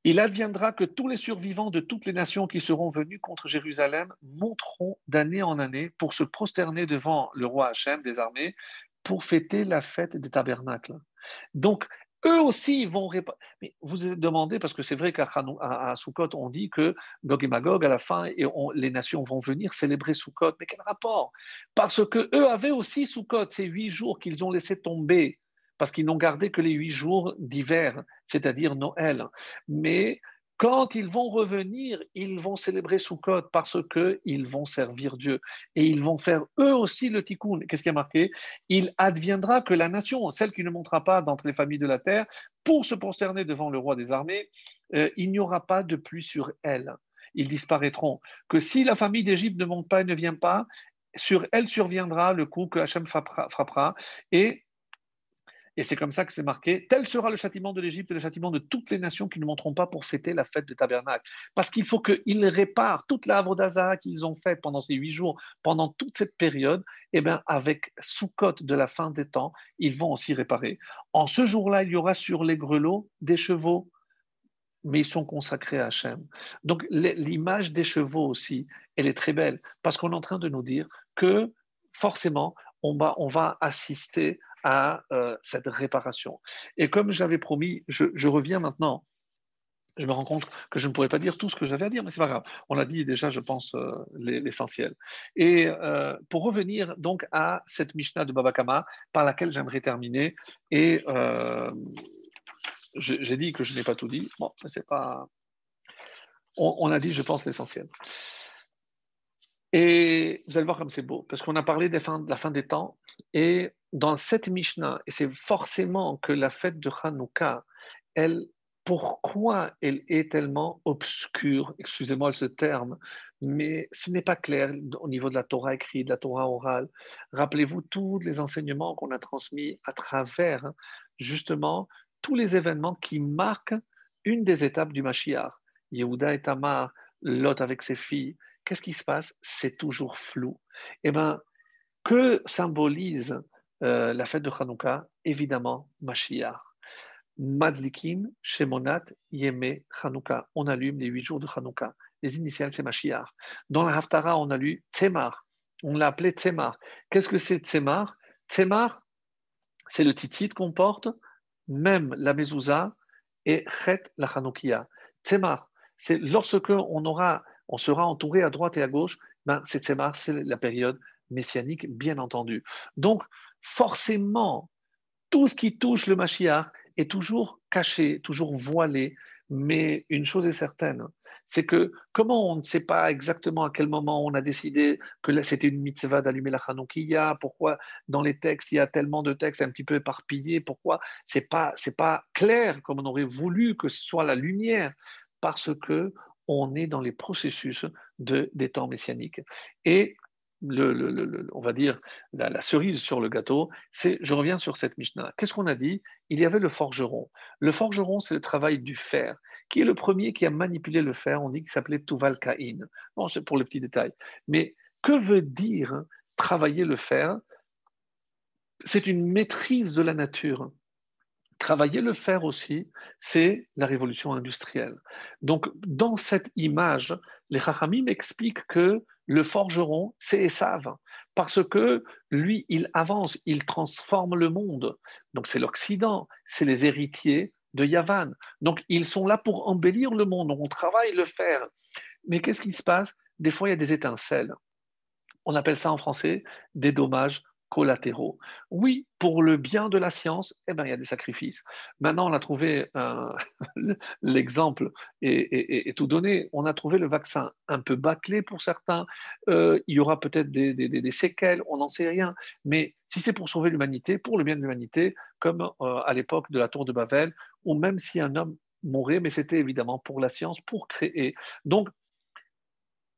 Il adviendra que tous les survivants de toutes les nations qui seront venus contre Jérusalem monteront d'année en année pour se prosterner devant le roi Hachem des armées pour fêter la fête des tabernacles. Donc, eux aussi vont Mais vous vous demandez, parce que c'est vrai qu'à à, Sukkot, on dit que Gog et Magog, à la fin, et les nations vont venir célébrer Sukkot. Mais quel rapport? Parce que eux avaient aussi Sukkot, ces huit jours qu'ils ont laissé tomber parce qu'ils n'ont gardé que les huit jours d'hiver, c'est-à-dire Noël. Mais quand ils vont revenir, ils vont célébrer Sukkot parce qu'ils vont servir Dieu. Et ils vont faire eux aussi le tikkun. Qu'est-ce qui est marqué? Il adviendra que la nation, celle qui ne montera pas d'entre les familles de la terre, pour se prosterner devant le roi des armées, euh, il n'y aura pas de pluie sur elle. Ils disparaîtront. Que si la famille d'Égypte ne monte pas et ne vient pas, sur elle surviendra le coup que Hachem frappera. Et et c'est comme ça que c'est marqué tel sera le châtiment de l'Égypte et le châtiment de toutes les nations qui ne monteront pas pour fêter la fête de tabernacle. Parce qu'il faut qu'ils réparent toute la d'Azara qu'ils ont faite pendant ces huit jours, pendant toute cette période. Et eh bien, avec Soukot de la fin des temps, ils vont aussi réparer. En ce jour-là, il y aura sur les grelots des chevaux, mais ils sont consacrés à Hachem. Donc, l'image des chevaux aussi, elle est très belle, parce qu'on est en train de nous dire que forcément, on va assister à euh, cette réparation. Et comme j'avais promis, je, reviens maintenant. Je me rends compte que je ne pourrais pas dire tout ce que j'avais à dire, mais c'est pas grave. On a dit déjà, je pense, euh, l'essentiel. Et euh, pour revenir donc à cette Mishnah de Babakama, par laquelle j'aimerais terminer, et j'ai dit que je n'ai pas tout dit. Bon, c'est pas. On, a dit, je pense, l'essentiel. Et vous allez voir comme c'est beau, parce qu'on a parlé de la fin des temps, et dans cette Mishnah, et c'est forcément que la fête de Hanouka, elle, pourquoi elle est tellement obscure, excusez-moi ce terme, mais ce n'est pas clair au niveau de la Torah écrite, de la Torah orale. Rappelez-vous tous les enseignements qu'on a transmis à travers justement tous les événements qui marquent une des étapes du Mashiach. Yehuda et Tamar, Lot avec ses filles. Qu'est-ce qui se passe? C'est toujours flou. Eh bien, que symbolise euh, la fête de Hanouka, évidemment, Mashiach. Madlikin, Shemonat, Yeme, Hanouka. On allume les huit jours de Hanouka. Les initiales, c'est Mashiach. Dans la Haftara, on a lu Tzemar. On l'a appelé Tzemar. Qu'est-ce que c'est Tzemar Tzemar, c'est le titit qu'on porte, même la mezouza et Chet la Hanoukia. Tzemar, c'est lorsque on, aura, on sera entouré à droite et à gauche, ben, c'est c'est la période messianique, bien entendu. Donc, forcément, tout ce qui touche le Mashiach est toujours caché, toujours voilé. Mais une chose est certaine, c'est que comment on ne sait pas exactement à quel moment on a décidé que c'était une mitzvah d'allumer la Hanoukiya, pourquoi dans les textes il y a tellement de textes un petit peu éparpillés, pourquoi c'est pas c'est pas clair comme on aurait voulu que ce soit la lumière, parce que on est dans les processus de, des temps messianiques. Et le, on va dire, la, cerise sur le gâteau, c'est, je reviens sur cette Mishnah. Qu'est-ce qu'on a dit? Il y avait le forgeron. Le forgeron, c'est le travail du fer. Qui est le premier qui a manipulé le fer? On dit qu'il s'appelait Tuval Kain. Bon, c'est pour le petit détail. Mais que veut dire travailler le fer? C'est une maîtrise de la nature. Travailler le fer aussi, c'est la révolution industrielle. Donc, dans cette image, les Chachamim expliquent que le forgeron, c'est Esav, parce que lui, il avance, il transforme le monde. Donc, c'est l'Occident, c'est les héritiers de Yavan. Donc, ils sont là pour embellir le monde. on travaille le fer. Mais qu'est-ce qui se passe? Des fois, il y a des étincelles. On appelle ça en français des dommages collatéraux. Oui, pour le bien de la science, eh ben, il y a des sacrifices. Maintenant, on a trouvé [laughs] l'exemple et, tout donné. On a trouvé le vaccin un peu bâclé pour certains. Euh, il y aura peut-être des, séquelles, on n'en sait rien. Mais si c'est pour sauver l'humanité, pour le bien de l'humanité, comme euh, à l'époque de la tour de Babel, ou même si un homme mourait, mais c'était évidemment pour la science, pour créer. Donc,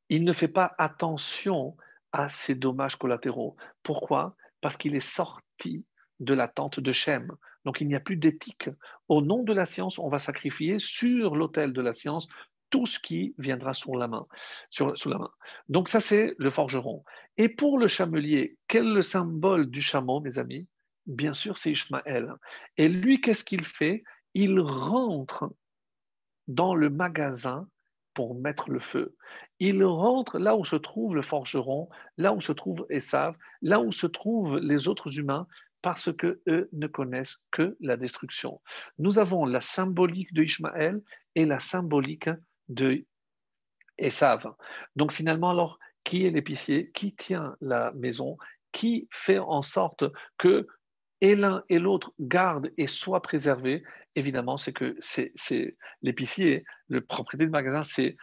il ne fait pas attention à ces dommages collatéraux. Pourquoi? Parce qu'il est sorti de la tente de Shem. Donc il n'y a plus d'éthique. Au nom de la science, on va sacrifier sur l'autel de la science tout ce qui viendra sous la main. Sur, sous la main. Donc ça, c'est le forgeron. Et pour le chamelier, quel est le symbole du chameau, mes amis? Bien sûr, c'est Ishmaël. Et lui, qu'est-ce qu'il fait? Il rentre dans le magasin pour mettre le feu. Il rentre là où se trouve le forgeron, là où se trouve Esav, là où se trouvent les autres humains, parce que eux ne connaissent que la destruction. Nous avons la symbolique de Ishmaël et la symbolique de Esav. Donc finalement, alors, qui est l'épicier? Qui tient la maison? Qui fait en sorte que et l'un et l'autre gardent et soient préservés Évidemment, c'est que c'est l'épicier, le propriétaire du magasin, c'est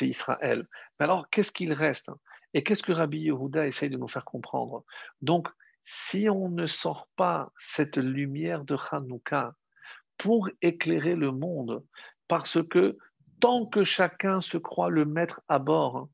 Israël. Mais alors, qu'est-ce qu'il reste Et qu'est-ce que Rabbi Yehuda essaye de nous faire comprendre? Donc, si on ne sort pas cette lumière de Hanouka pour éclairer le monde, parce que tant que chacun se croit le maître à bord,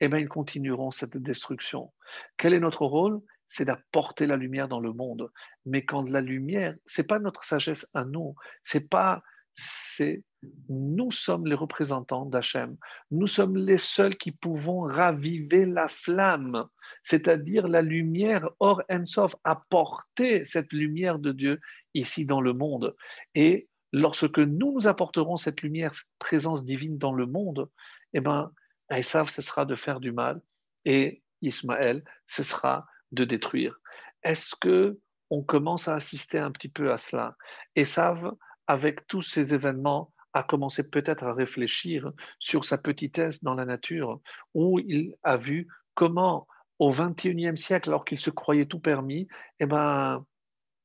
eh bien, ils continueront cette destruction. Quel est notre rôle? C'est d'apporter la lumière dans le monde. Mais quand la lumière, c'est pas notre sagesse à nous, c'est pas c'est nous sommes les représentants d'Hachem. Nous sommes les seuls qui pouvons raviver la flamme, c'est-à-dire la lumière Or Ensof, apporter cette lumière de Dieu ici dans le monde. Et lorsque nous nous apporterons cette lumière, cette présence divine dans le monde, eh bien, Esav, ce sera de faire du mal et Ismaël, ce sera de détruire. Est-ce que on commence à assister un petit peu à cela Esav, avec tous ces événements, a commencé peut-être à réfléchir sur sa petitesse dans la nature, où il a vu comment, au XXIe siècle, alors qu'il se croyait tout permis, eh ben,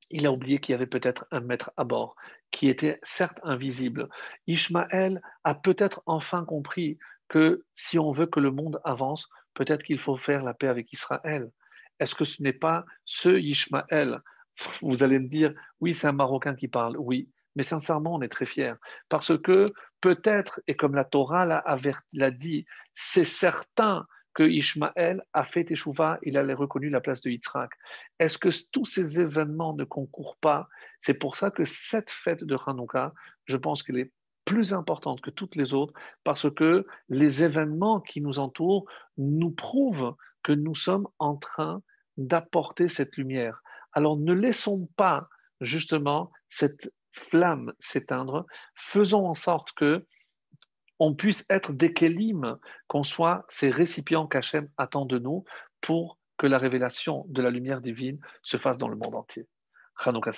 il a oublié qu'il y avait peut-être un maître à bord, qui était certes invisible. Ishmaël a peut-être enfin compris que si on veut que le monde avance, peut-être qu'il faut faire la paix avec Israël. Est-ce que ce n'est pas ce Ishmaël Vous allez me dire, oui, c'est un Marocain qui parle, oui, mais sincèrement, on est très fiers. Parce que peut-être, et comme la Torah l'a dit, c'est certain que Ishmaël a fait Teshuvah, il a reconnu la place de Yitzhak. Est-ce que tous ces événements ne concourent pas? C'est pour ça que cette fête de Hanouka, je pense qu'elle est plus importante que toutes les autres, parce que les événements qui nous entourent nous prouvent que nous sommes en train d'apporter cette lumière. Alors ne laissons pas justement cette flamme s'éteindre, faisons en sorte que on puisse être des kélim, qu'on soit ces récipients qu'Hachem attend de nous pour que la révélation de la lumière divine se fasse dans le monde entier. Chanukah.